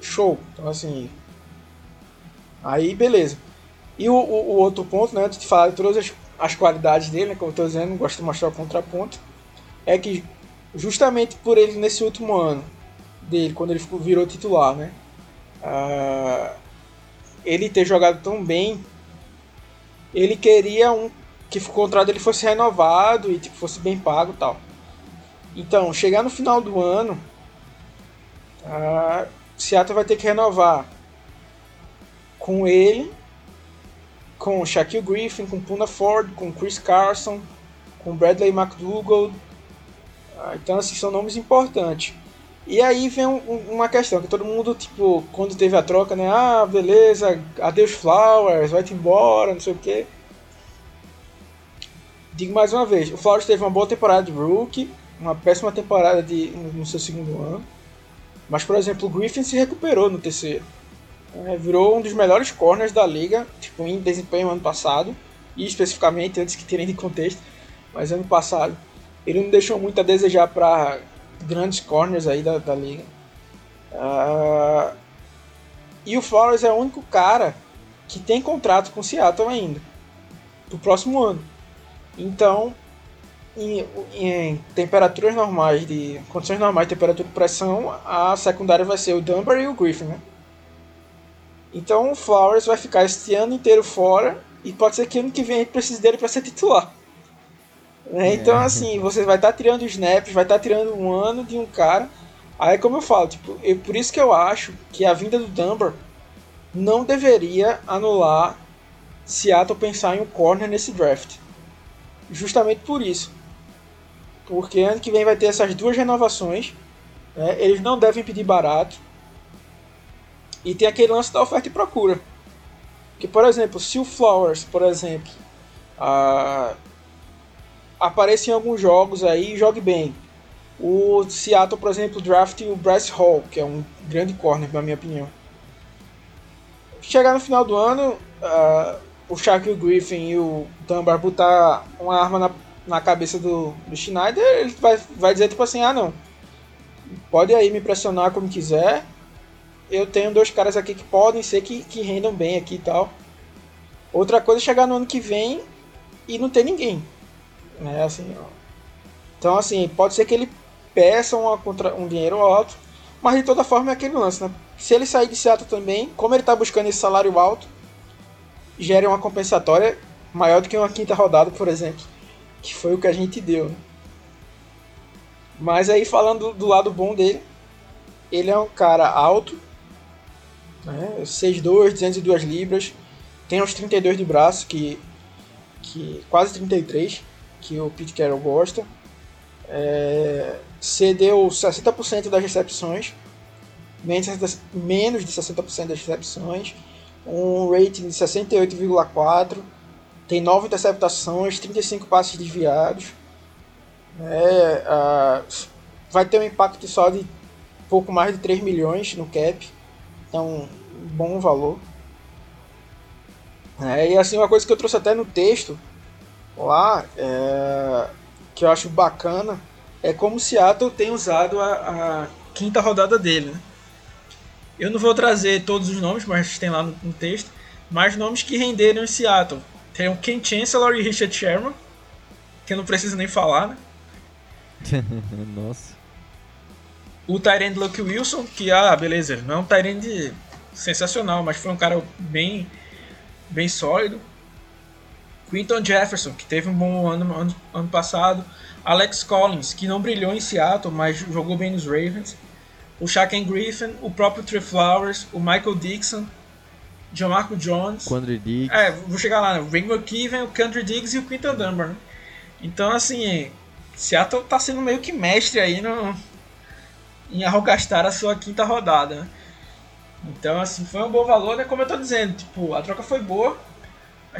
show. Então, assim, aí beleza. E o, o, o, outro ponto, né, antes de falar de todas as, as qualidades dele, né, como eu estou dizendo, gosto de mostrar o contraponto, é que justamente por ele nesse último ano dele quando ele virou titular, né? Uh, ele ter jogado tão bem, ele queria um que o contrato dele fosse renovado e tipo, fosse bem pago, tal. Então, chegar no final do ano, uh, Seattle vai ter que renovar com ele, com Shaquille Griffin, com Puna Ford, com Chris Carson, com Bradley McDougall. Ah, então, assim, são nomes importantes. E aí vem um, uma questão que todo mundo, tipo, quando teve a troca, né? Ah, beleza, adeus Flowers, vai-te embora, não sei o quê. Digo mais uma vez, o Flowers teve uma boa temporada de rookie, uma péssima temporada de, no seu segundo ano. Mas, por exemplo, o Griffin se recuperou no terceiro. É, virou um dos melhores corners da liga, tipo, em desempenho ano passado. E especificamente, antes que tirem de contexto, mas ano passado. Ele não deixou muito a desejar para grandes corners aí da, da liga. Uh, e o Flowers é o único cara que tem contrato com o Seattle ainda. Pro próximo ano. Então, em, em, temperaturas normais, de condições normais temperatura e pressão, a secundária vai ser o Dunbar e o Griffin, né? Então o Flowers vai ficar este ano inteiro fora e pode ser que ano que vem gente precise dele para ser titular. Né? Então, é. assim, você vai estar tá tirando snaps, vai estar tá tirando um ano de um cara. Aí, como eu falo, tipo, eu, por isso que eu acho que a vinda do Dunbar não deveria anular Seattle pensar em um corner nesse draft. Justamente por isso. Porque ano que vem vai ter essas duas renovações. Né? Eles não devem pedir barato. E tem aquele lance da oferta e procura. Que, por exemplo, se o Flowers, por exemplo, uh, aparece em alguns jogos aí e jogue bem. O Seattle, por exemplo, draft o Bryce Hall, que é um grande corner, na minha opinião. Chegar no final do ano, uh, o Shaquille Griffin e o Dunbar botar uma arma na, na cabeça do, do Schneider, ele vai, vai dizer tipo assim, ah não, pode aí me pressionar como quiser, eu tenho dois caras aqui que podem ser que, que rendam bem aqui e tal. Outra coisa é chegar no ano que vem e não ter ninguém. Né? Assim. Então, assim, pode ser que ele peça uma um dinheiro alto, mas de toda forma é aquele lance, né? Se ele sair de Seattle também, como ele está buscando esse salário alto, gera uma compensatória maior do que uma quinta rodada, por exemplo, que foi o que a gente deu. Né? Mas aí falando do lado bom dele, ele é um cara alto, né? 6'2", 202 libras, tem uns 32 de braço, que, que quase 33, que o Pete Carroll gosta. É, cedeu 60% das recepções, menos de 60% das recepções, um rating de 68,4, tem 9 interceptações, 35 passes desviados. É, vai ter um impacto só de pouco mais de 3 milhões no cap, então bom valor. É, e assim, uma coisa que eu trouxe até no texto lá, é, que eu acho bacana, é como o Seattle tem usado a, a quinta rodada dele. Né? Eu não vou trazer todos os nomes, mas tem lá no, no texto, mais nomes que renderam em Seattle. Tem o Ken Chancellor e Richard Sherman, que eu não preciso nem falar, né? [laughs] Nossa. O Tyrande Luke Wilson, que, ah, beleza, não é um Tyrande sensacional, mas foi um cara bem, bem sólido. Quinton Jefferson, que teve um bom ano, ano, ano passado. Alex Collins, que não brilhou em Seattle, mas jogou bem nos Ravens. O Shaquem Griffin, o próprio Trey Flowers, o Michael Dixon, Jamarco Jones. Quandry Diggs. É, vou chegar lá, né? O Ring McKeven, o Country Diggs e o Quinton Dunbar. Né? Então, assim, Seattle tá sendo meio que mestre aí no, em arrogastar a sua quinta rodada. Né? Então, assim, foi um bom valor, né? Como eu tô dizendo, tipo, a troca foi boa.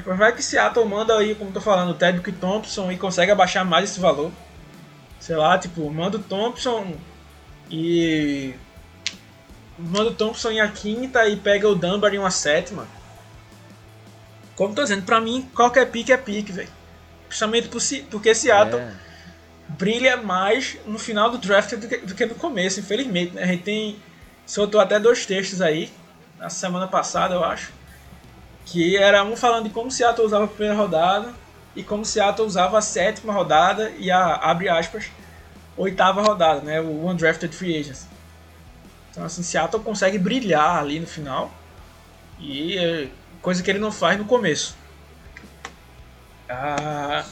Vai que Seattle manda aí, como eu tô falando, o Tedrick Thompson e consegue abaixar mais esse valor. Sei lá, tipo, manda o Thompson e. Manda o Thompson em a quinta e pega o Dunbar em uma sétima. Como eu tô dizendo, pra mim, qualquer pique é pique, velho. Principalmente porque Seattle é. brilha mais no final do draft do que, do que no começo, infelizmente. Né? A gente tem soltou até dois textos aí, na semana passada, eu acho. Que era um falando de como Seattle usava a primeira rodada e como Seattle usava a sétima rodada e a, abre aspas, oitava rodada, né? O Undrafted Free Agents. Então, assim, Seattle consegue brilhar ali no final. E é coisa que ele não faz no começo. Ah,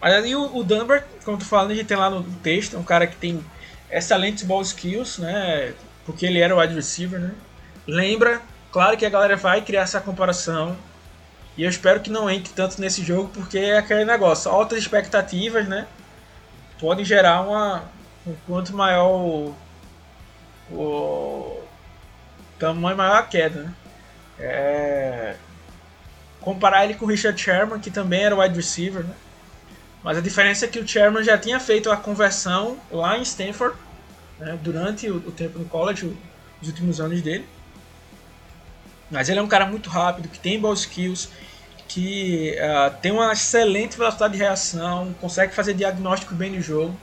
mas ali o, o Dunbar, como tu falando, a gente tem lá no texto, é um cara que tem excelentes ball skills, né? porque ele era o wide receiver, né? Lembra, claro que a galera vai criar essa comparação E eu espero que não entre tanto nesse jogo, porque é aquele negócio, altas expectativas, né? Podem gerar uma. Um quanto maior o, o tamanho maior a queda, né? É, comparar ele com o Richard Sherman, que também era wide receiver, né? Mas a diferença é que o Sherman já tinha feito a conversão lá em Stanford, né? durante o, o tempo no college, o, os últimos anos dele. Mas ele é um cara muito rápido, que tem ball skills, que uh, tem uma excelente velocidade de reação, consegue fazer diagnóstico bem do jogo.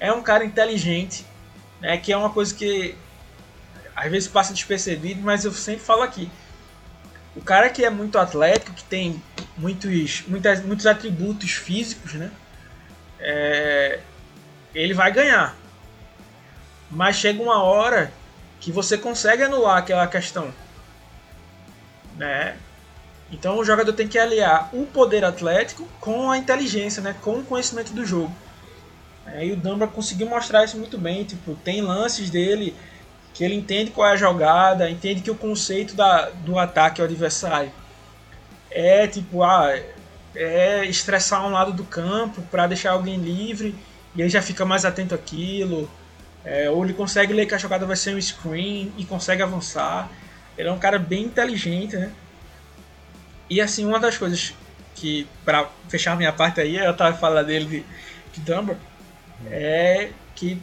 É um cara inteligente, né, que é uma coisa que às vezes passa despercebido, mas eu sempre falo aqui. O cara que é muito atlético, que tem muitos, muitas, muitos atributos físicos, né? É, ele vai ganhar. Mas chega uma hora que você consegue anular aquela questão. Né? Então o jogador tem que aliar o poder atlético com a inteligência, né? com o conhecimento do jogo. É, e o Dunbar conseguiu mostrar isso muito bem. Tipo, tem lances dele que ele entende qual é a jogada, entende que o conceito da, do ataque ao adversário é tipo, ah, é estressar um lado do campo para deixar alguém livre e ele já fica mais atento àquilo. É, ou ele consegue ler que a jogada vai ser um screen e consegue avançar. Ele é um cara bem inteligente, né? E assim, uma das coisas que, para fechar minha parte aí, eu tava falando dele de, de Dumber, é que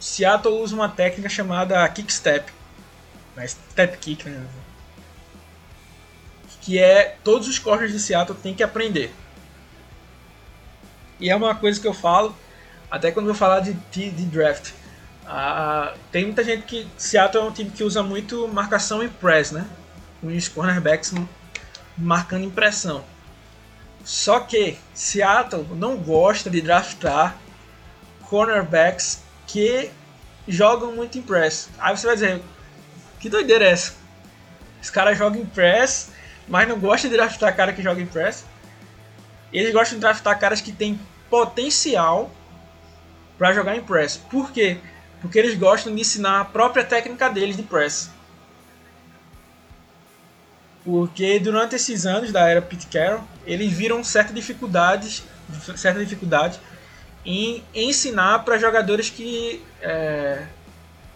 Seattle usa uma técnica chamada kick step, né? step kick, né? que é todos os corners de Seattle têm que aprender. E é uma coisa que eu falo até quando eu falar de, de, de draft. Tem muita gente que Seattle é um time que usa muito marcação em press, né? Com os cornerbacks marcando impressão. Só que Seattle não gosta de draftar cornerbacks que jogam muito em press. Aí você vai dizer, que doideira é essa? Os caras jogam em press, mas não gostam de draftar cara que joga em press. Eles gostam de draftar caras que têm potencial para jogar em press. Por quê? Porque eles gostam de ensinar a própria técnica deles de press. Porque durante esses anos da era Pete Carroll, eles viram certa dificuldades, certa dificuldade em ensinar para jogadores que é,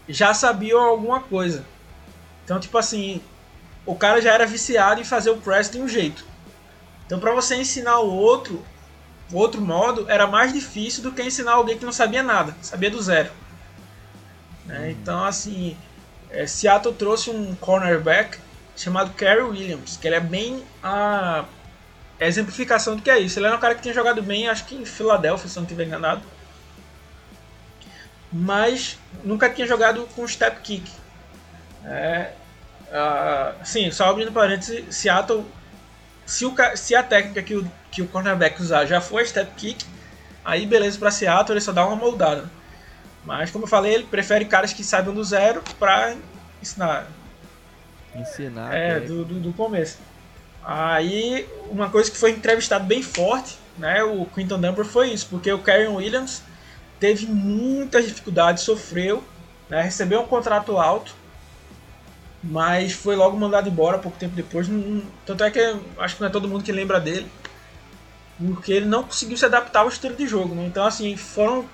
já sabiam alguma coisa. Então, tipo assim, o cara já era viciado em fazer o press de um jeito. Então, para você ensinar o outro, o outro modo, era mais difícil do que ensinar alguém que não sabia nada, sabia do zero. Né? Então, assim, é, Seattle trouxe um cornerback chamado Kerry Williams, que ele é bem a é exemplificação do que é isso. Ele era um cara que tinha jogado bem, acho que em Filadélfia, se não estiver enganado. Mas nunca tinha jogado com step kick. É, uh, sim, só abrindo parênteses, Seattle, se, o, se a técnica que o, que o cornerback usar já for step kick, aí beleza para Seattle, ele só dá uma moldada. Mas como eu falei, ele prefere caras que saibam do zero para ensinar. Ensinar. É, do, do, do começo. Aí, uma coisa que foi entrevistado bem forte, né, o Quinton Dumper foi isso, porque o Karen Williams teve muitas dificuldades, sofreu, né, recebeu um contrato alto, mas foi logo mandado embora pouco tempo depois. Não, tanto é que acho que não é todo mundo que lembra dele, porque ele não conseguiu se adaptar ao estilo de jogo. Né? Então, assim, foram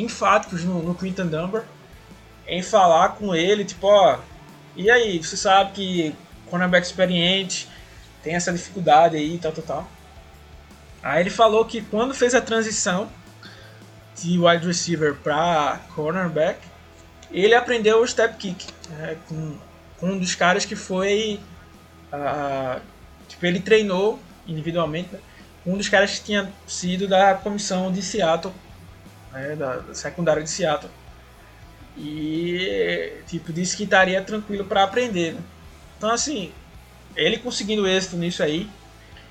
enfáticos no, no Quinton Dumper em falar com ele, tipo, ó, e aí, você sabe que cornerback experiente tem essa dificuldade aí, tal, tal, tal. Aí ele falou que quando fez a transição de wide receiver para cornerback, ele aprendeu o step kick né, com, com, um dos caras que foi. Uh, tipo, ele treinou individualmente, né, um dos caras que tinha sido da comissão de Seattle, né, da, secundária de Seattle. E tipo, disse que estaria tranquilo para aprender. Né? Então assim, ele conseguindo êxito nisso aí,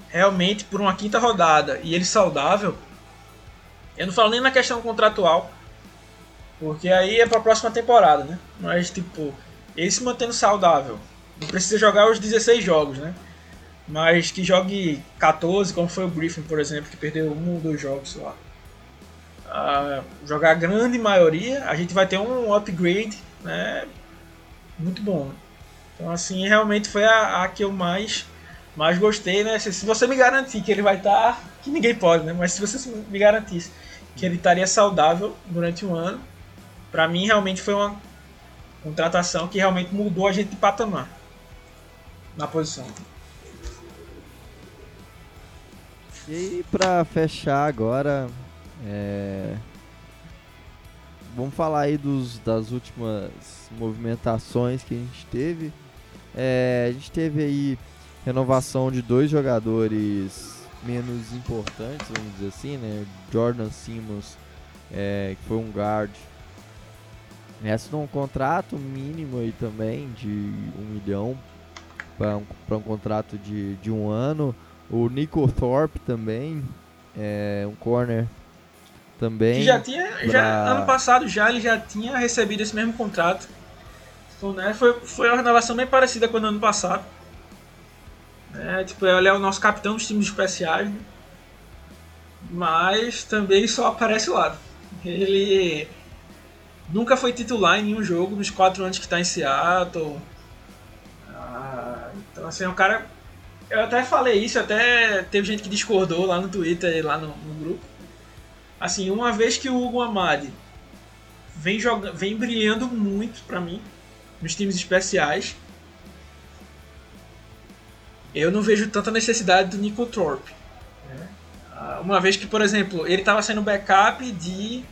realmente por uma quinta rodada e ele saudável, eu não falo nem na questão contratual, porque aí é para a próxima temporada, né? Mas tipo, ele se mantendo saudável, não precisa jogar os 16 jogos, né? Mas que jogue 14, como foi o Griffin, por exemplo, que perdeu um ou dois jogos lá. Uh, jogar a grande maioria, a gente vai ter um upgrade né, muito bom. Então, assim, realmente foi a, a que eu mais Mas gostei, né? Se, se você me garantir que ele vai estar. Tá, que ninguém pode, né? Mas se você me garantisse que ele estaria saudável durante um ano, para mim realmente foi uma contratação que realmente mudou a gente de patamar na posição. E pra fechar agora, é... vamos falar aí dos, das últimas movimentações que a gente teve. É, a gente teve aí renovação de dois jogadores menos importantes, vamos dizer assim, né? Jordan Simmons, é, que foi um guard, Resta um contrato mínimo aí também de um milhão para um, um contrato de, de um ano. O Nico Thorpe também, é um corner também. Que já tinha, pra... já, ano passado já ele já tinha recebido esse mesmo contrato. Então, né, foi, foi uma renovação bem parecida com o ano passado. É, tipo, ele é o nosso capitão dos times especiais, né? mas também só aparece lá. Ele nunca foi titular em nenhum jogo nos quatro anos que está em Seattle. Ah, então, assim, é um cara. Eu até falei isso, até teve gente que discordou lá no Twitter e lá no, no, grupo. Assim, uma vez que o Hugo Amadi vem, joga, vem brilhando muito para mim nos times especiais, eu não vejo tanta necessidade do Nico Thorpe. Né? Uma vez que, por exemplo, ele estava sendo backup de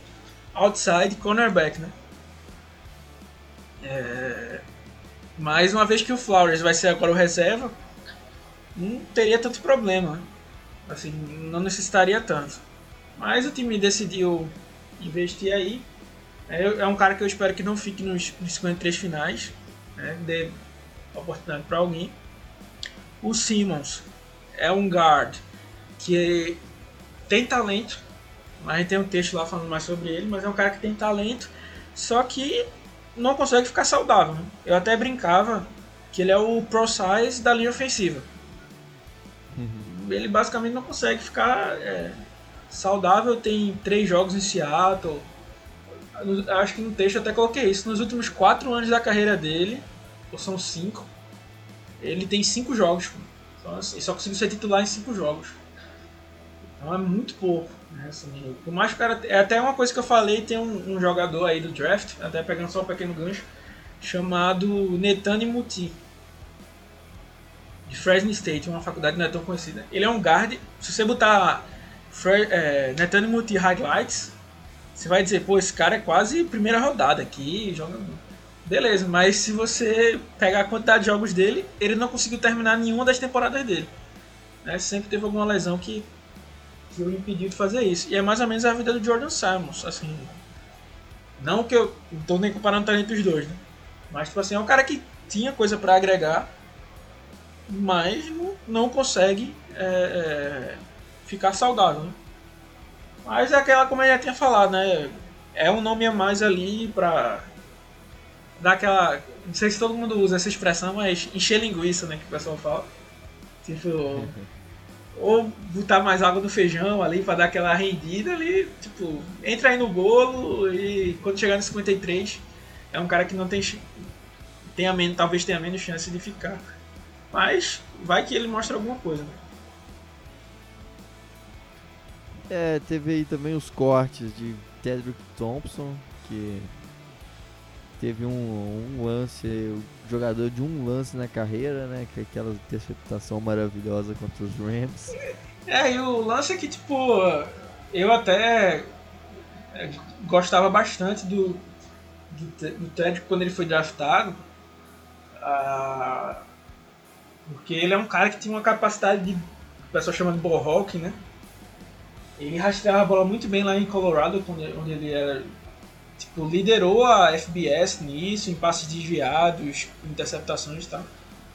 outside cornerback, né? É... Mas uma vez que o Flowers vai ser agora o reserva, não teria tanto problema. Né? Assim, não necessitaria tanto. Mas o time decidiu investir aí. É, é um cara que eu espero que não fique nos, nos 53 finais. Né? Dê oportunidade para alguém. O Simmons é um guard que tem talento, mas tem um texto lá falando mais sobre ele, mas é um cara que tem talento, só que não consegue ficar saudável. Né? Eu até brincava que ele é o pro size da linha ofensiva. Uhum. Ele basicamente não consegue ficar é, saudável. Tem três jogos em Seattle. Acho que no texto até coloquei isso. Nos últimos quatro anos da carreira dele, ou são cinco, ele tem cinco jogos. Então, assim, só conseguiu ser titular em cinco jogos. Então é muito pouco. Né? Assim, por mais que o cara. É até uma coisa que eu falei, tem um, um, jogador aí do draft, até pegando só um pequeno gancho, chamado Netani Muti. De Fresno State, uma faculdade não é tão conhecida. Ele é um guard. Se você botar É, Netani Muti Highlights, você vai dizer, pô, esse cara é quase primeira rodada aqui, joga. Beleza, mas se você pegar a quantidade de jogos dele, ele não conseguiu terminar nenhuma das temporadas dele. Né? Sempre teve alguma lesão que que o impediu de fazer isso. E é mais ou menos a vida do Jordan Simons, assim. Não que eu não tô nem comparando o talento dos dois, né? Mas, tipo assim, é um cara que tinha coisa para agregar, mas não, não consegue é, é, ficar saudável, né? Mas é aquela, como eu já tinha falado, né? É um nome a mais ali pra dar aquela. Não sei se todo mundo usa essa expressão, mas encher linguiça, né? Que o pessoal fala. Tipo. [laughs] ou botar mais água no feijão ali para dar aquela rendida ali, tipo, entra aí no bolo e quando chegar no 53 é um cara que não tem tenha menos, talvez tenha menos chance de ficar. Mas vai que ele mostra alguma coisa. Né? É, teve aí também os cortes de Tedrick Thompson, que teve um, um lance, o jogador de um lance na carreira, né? Que é aquela interceptação maravilhosa contra os Rams. É, e o lance é que, tipo, eu até é, gostava bastante do, do, do Ted quando ele foi draftado. Ah, porque ele é um cara que tinha uma capacidade de. O pessoal chama de ball hawk, né? Ele rastreava a bola muito bem lá em Colorado, onde ele era tipo, liderou a FBS nisso, em passes desviados, interceptações e tal.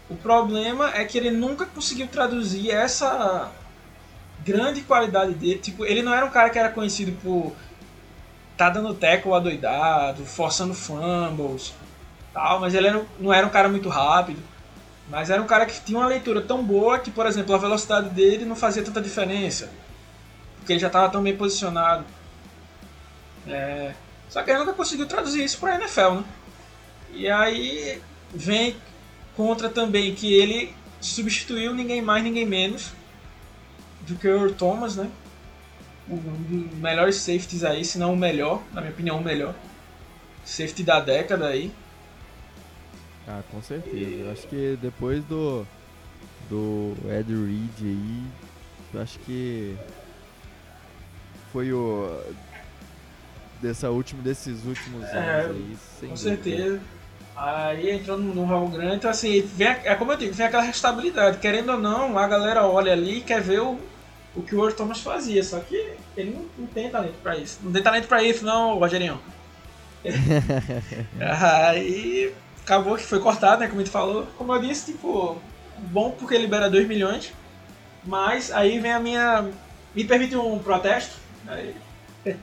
O problema é que ele nunca conseguiu traduzir essa grande qualidade dele. Tipo, ele não era um cara que era conhecido por tá dando tackle adoidado, forçando fumbles, tal, mas ele não era um cara muito rápido. Mas era um cara que tinha uma leitura tão boa que, por exemplo, a velocidade dele não fazia tanta diferença. Porque ele já estava tão bem posicionado. É, só que ele nunca conseguiu traduzir isso para NFL, né? E aí vem contra também que ele substituiu ninguém mais, ninguém menos do que o Thomas, né? Um dos melhores safeties aí, se não o melhor, na minha opinião, o melhor. Safety da década aí. Ah, com certeza. Eu acho que depois do do Ed Reed aí, eu acho que foi o dessa última desses últimos anos É, aí, sem Com dúvida. certeza. Aí entrou no, Raul Grant, então assim, vem, é como eu digo, vem aquela restabilidade. Querendo ou não, a galera olha ali e quer ver o, o que o Earl Thomas fazia, só que ele não, não tem talento pra isso. Não tem talento pra isso, não, Rogerinho. [laughs] Aí acabou que foi cortado, né? Como a gente falou. Como eu disse, tipo, bom porque libera 2 milhões. Mas aí vem a minha. Me permite um protesto. Aí- [laughs]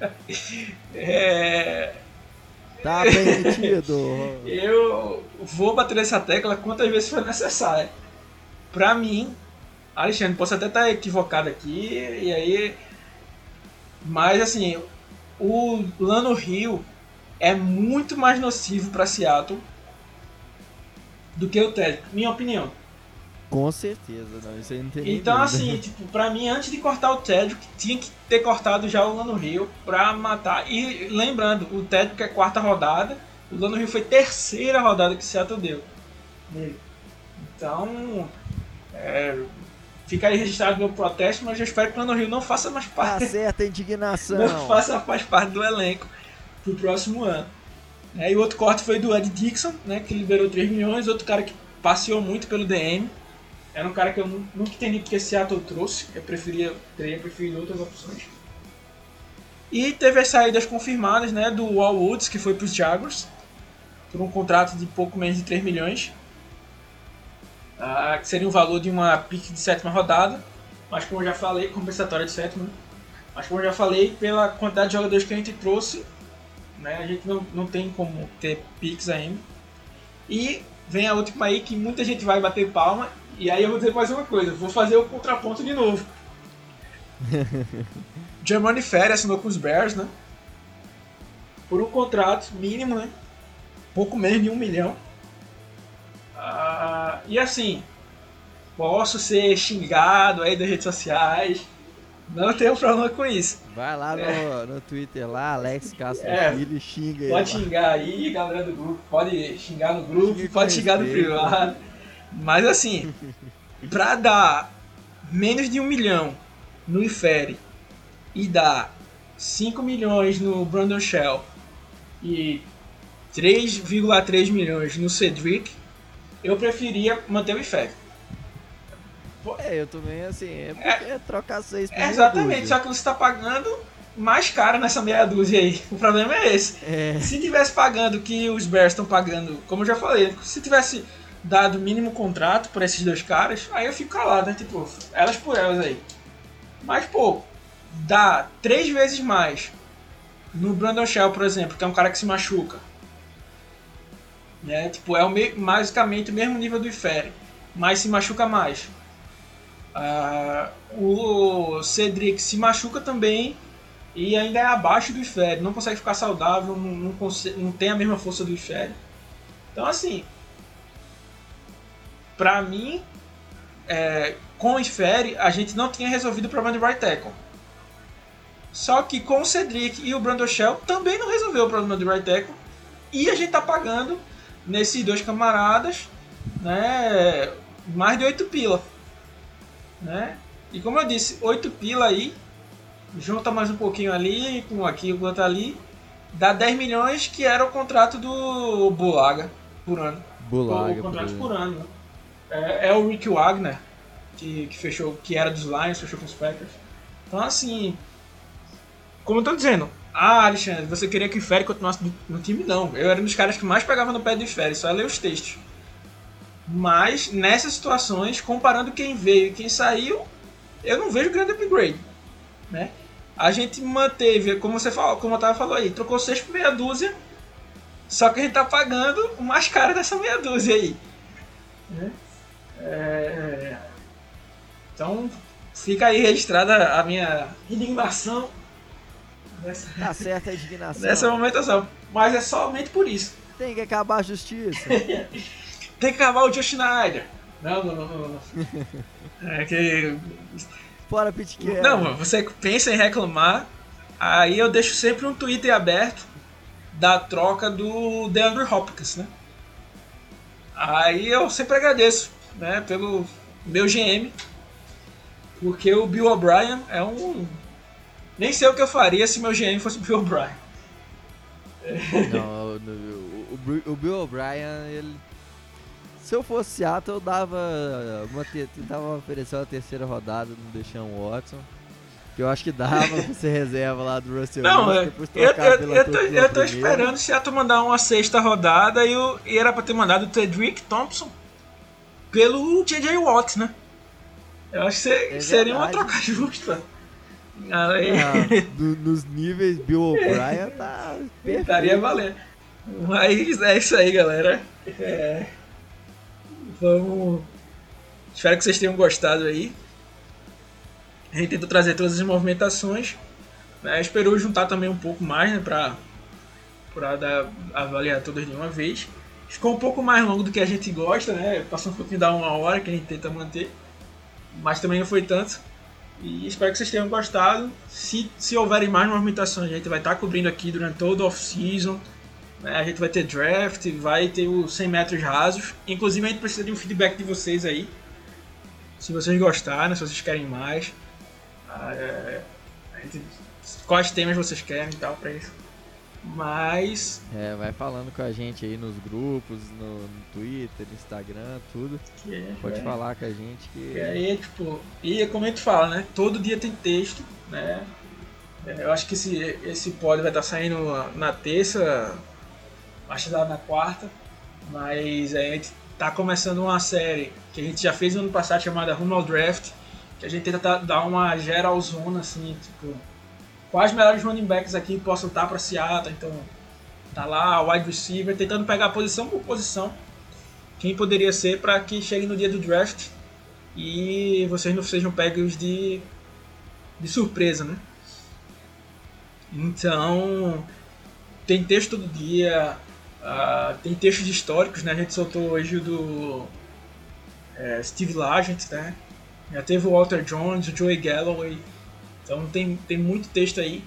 é, Tá permitido. [laughs] eu vou bater nessa tecla quantas vezes for necessário. Pra mim, Alexandre, posso até estar equivocado aqui, e aí. Mas assim, o Lano Rio é muito mais nocivo pra Seattle do que o Ted, minha opinião. Com certeza, não, isso aí não tem Então, dúvida. assim, [laughs] tipo, pra mim, antes de cortar o Ted, tinha que ter cortado já o Lano Rio pra matar. E lembrando, o Ted que é quarta rodada, o Lano Rio foi terceira rodada que o Seattle deu. nele. Então, é, fica aí registrado meu protesto, mas eu espero que o Lano Rio não faça mais Tá parte, certa a indignação. [laughs] não faça mais parte do elenco pro próximo ano. É, e o outro corte foi do Ed Dixon, né, que liberou 3 milhões, outro cara que passeou muito pelo DM. Era um cara que eu nu- nunca entendi porque Seattle trouxe. Eu preferia, teria preferido outras opções. E teve as saídas confirmadas né, do Wall Woods, que foi para os Jaguars, por um contrato de pouco menos de 3 milhões. Ah, que seria o valor de uma pick de sétima rodada. Mas como eu já falei, compensatória de sétima. né? Mas como eu já falei, pela quantidade de jogadores que a gente trouxe, né, a gente não, não tem como ter picks ainda. E vem a última aí que muita gente vai bater palma. E aí eu vou dizer mais uma coisa, vou fazer o contraponto de novo. [laughs] Germani Ferry assinou com os Bears, né? Por um contrato mínimo, né? Pouco menos de um milhão. Ah, e assim, posso ser xingado aí das redes sociais. Não tenho problema com isso. Vai lá no, no Twitter lá, Alex Castro É. Filho, xinga aí. Pode lá. xingar aí, galera do grupo. Pode xingar no grupo, com pode xingar no privado. Mas assim, [laughs] pra dar menos de um milhão no Ifere e dar 5 milhões no Brandon Shell e 3,3 milhões no Cedric, eu preferia manter o Ifere. É, eu também, assim, é, porque é trocar seis meia Exatamente, dúzia. só que você está pagando mais caro nessa meia dúzia aí. O problema é esse. É, Se tivesse pagando o que os Bears estão pagando, como eu já falei, se tivesse dado mínimo contrato por esses dois caras, aí eu fico calado, né? Tipo, elas por elas aí. Mas, pô, dá três vezes mais no Brandon Shell, por exemplo, que é um cara que se machuca. Né? Tipo, é o me- basicamente o mesmo nível do Ifere, mas se machuca mais. Ah, o Cedric se machuca também e ainda é abaixo do Ifere, não consegue ficar saudável, não, não, não tem a mesma força do Ifere. Então, assim, pra mim, é, com o Ifere, a gente não tinha resolvido o problema de right tackle. Só que com o Cedric e o Brandon Shell também não resolveu o problema de right tackle. E a gente tá pagando nesses dois camaradas né, mais de 8 pila. Né? E como eu disse, 8 pila aí, junta mais um pouquinho ali, com aqui, com outro ali, dá 10 milhões que era o contrato do Bulaga por ano. Bulaga. o contrato por por ano. É, é o Rick Wagner, que, que fechou, que era dos Lions, fechou com os Packers. Então assim, como eu tô dizendo, ah, Alexandre, você queria que o Ferry continuasse no, time? Não, eu era um dos caras que mais pegava no pé do Ferry, só ler os textos. Mas nessas situações, comparando quem veio e quem saiu, eu não vejo grande upgrade, né? A gente manteve, como você falou, como o Otávio falou aí, trocou 6 por meia dúzia, só que a gente tá pagando o mais caro dessa meia dúzia aí. né? É, Então, fica aí registrada a minha indignação nessa, Tá certa a indignação. nessa momentação. Mas é somente por isso. Tem que acabar a justiça. [laughs] Tem que acabar o Joe Schneider. Não, não, não, não. É que. Fora. Não, você pensa em reclamar, aí eu deixo sempre um Twitter aberto da troca do DeAndre Hopkins, né? Aí eu sempre agradeço, né, pelo meu GM, porque o Bill O'Brien é um. Nem sei o que eu faria se meu GM fosse o [laughs] Bill O'Brien. Não, o, Bill O'Brien, ele. Se eu fosse Seattle, eu dava uma, te- tentava oferecer uma terceira rodada no Deshaun Watson. Que eu acho que dava pra ser reserva lá do Russell Não, Wilson, é, eu, eu, pela eu, tô, eu tô esperando o Seattle mandar uma sexta rodada e, o, e era pra ter mandado o Tedrick Thompson pelo J.J. Watt, né? Eu acho que É seria uma troca [laughs] justa. Do- nos níveis Bill O'Brien tá [laughs] estaria valendo. Mas é isso aí, galera. É, vamos. Espero que vocês tenham gostado aí. A gente tentou trazer todas as movimentações. Né? Esperou juntar também um pouco mais, né? Pra, pra dar, avaliar todas de uma vez. Ficou um pouco mais longo do que a gente gosta, né? Passou um pouquinho da uma hora que a gente tenta manter. Mas também não foi tanto. E espero que vocês tenham gostado. Se, se houverem mais movimentações, a gente vai estar cobrindo aqui durante todo o off-season. né? A gente vai ter draft, vai ter os 100 metros rasos. Inclusive, a gente precisa de um feedback de vocês aí. Se vocês gostaram, se vocês querem mais. Ah, é, gente- quais temas vocês querem e tal pra isso. Mas. É, vai falando com a gente aí nos grupos, no, no Twitter, no Instagram, tudo. é- Pode é- falar com a gente que. E aí, tipo, e como a gente fala, né? Todo dia tem texto, né? É, Eu acho que esse, esse pod vai estar saindo na terça, acho que lá na quarta, mas a gente tá começando uma série que a gente já fez no ano passado chamada Rumo ao Draft, que a gente tenta tá- dar uma geralzona, assim, tipo, quais melhores running backs aqui possam estar para Seattle, então tá lá, wide receiver, tentando pegar posição por posição, quem poderia ser para que chegue no dia do draft e vocês não sejam pegos de, de surpresa, né? Então, tem texto todo dia, ah, tem textos históricos, né? A gente soltou hoje o do é, Steve Largent, né? Já teve o Walter Jones, o Joey Galloway. Então tem, tem muito texto aí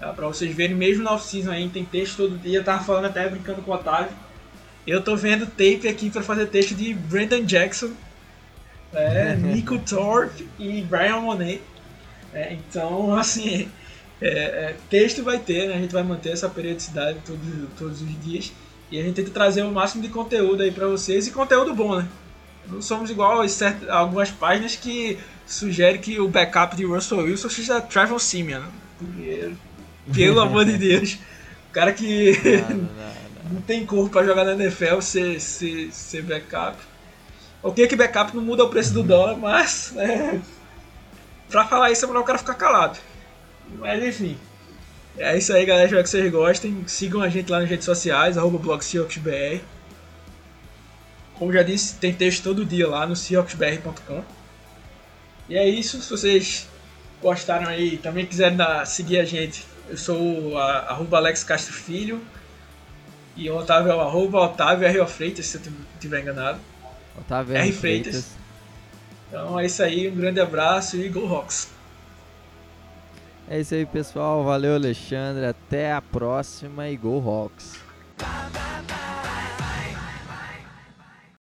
tá? para vocês verem. Mesmo na off-season aí tem texto todo dia. Eu tava falando até brincando com o Otávio. Eu tô vendo tape aqui para fazer texto de Brandon Jackson, é, [laughs] Nico Thorpe e Brian Monet. É, então, assim, é, é, texto vai ter, né? A gente vai manter essa periodicidade todos, todos os dias. E a gente tenta trazer o máximo de conteúdo aí pra vocês e conteúdo bom, né? Não somos igual a certas- algumas páginas que sugerem que o backup de Russell Wilson seja Trevor Simeon. né? Pelo amor de Deus, o [laughs] cara que Nada, nada. [laughs] não tem corpo pra jogar na NFL ser, ser, ser backup. Ok que backup não muda o preço do dólar, mas é, pra falar isso é melhor o cara ficar calado. Mas enfim. É isso aí, galera. Espero que vocês gostem. Sigam a gente lá nas redes sociais, arroba. Como já disse, tem texto todo dia lá no seahawksbr.com. E é isso. Se vocês gostaram aí e também quiserem dar- seguir a gente, eu sou o a- arroba Alex Castro Filho. E o Otávio é o arroba Otávio R. Freitas, se eu estiver enganado. Otávio R. Freitas. Freitas. Então é isso aí, um grande abraço e Go Rocks! É isso aí, pessoal. Valeu, Alexandre. Até a próxima e Go. Bye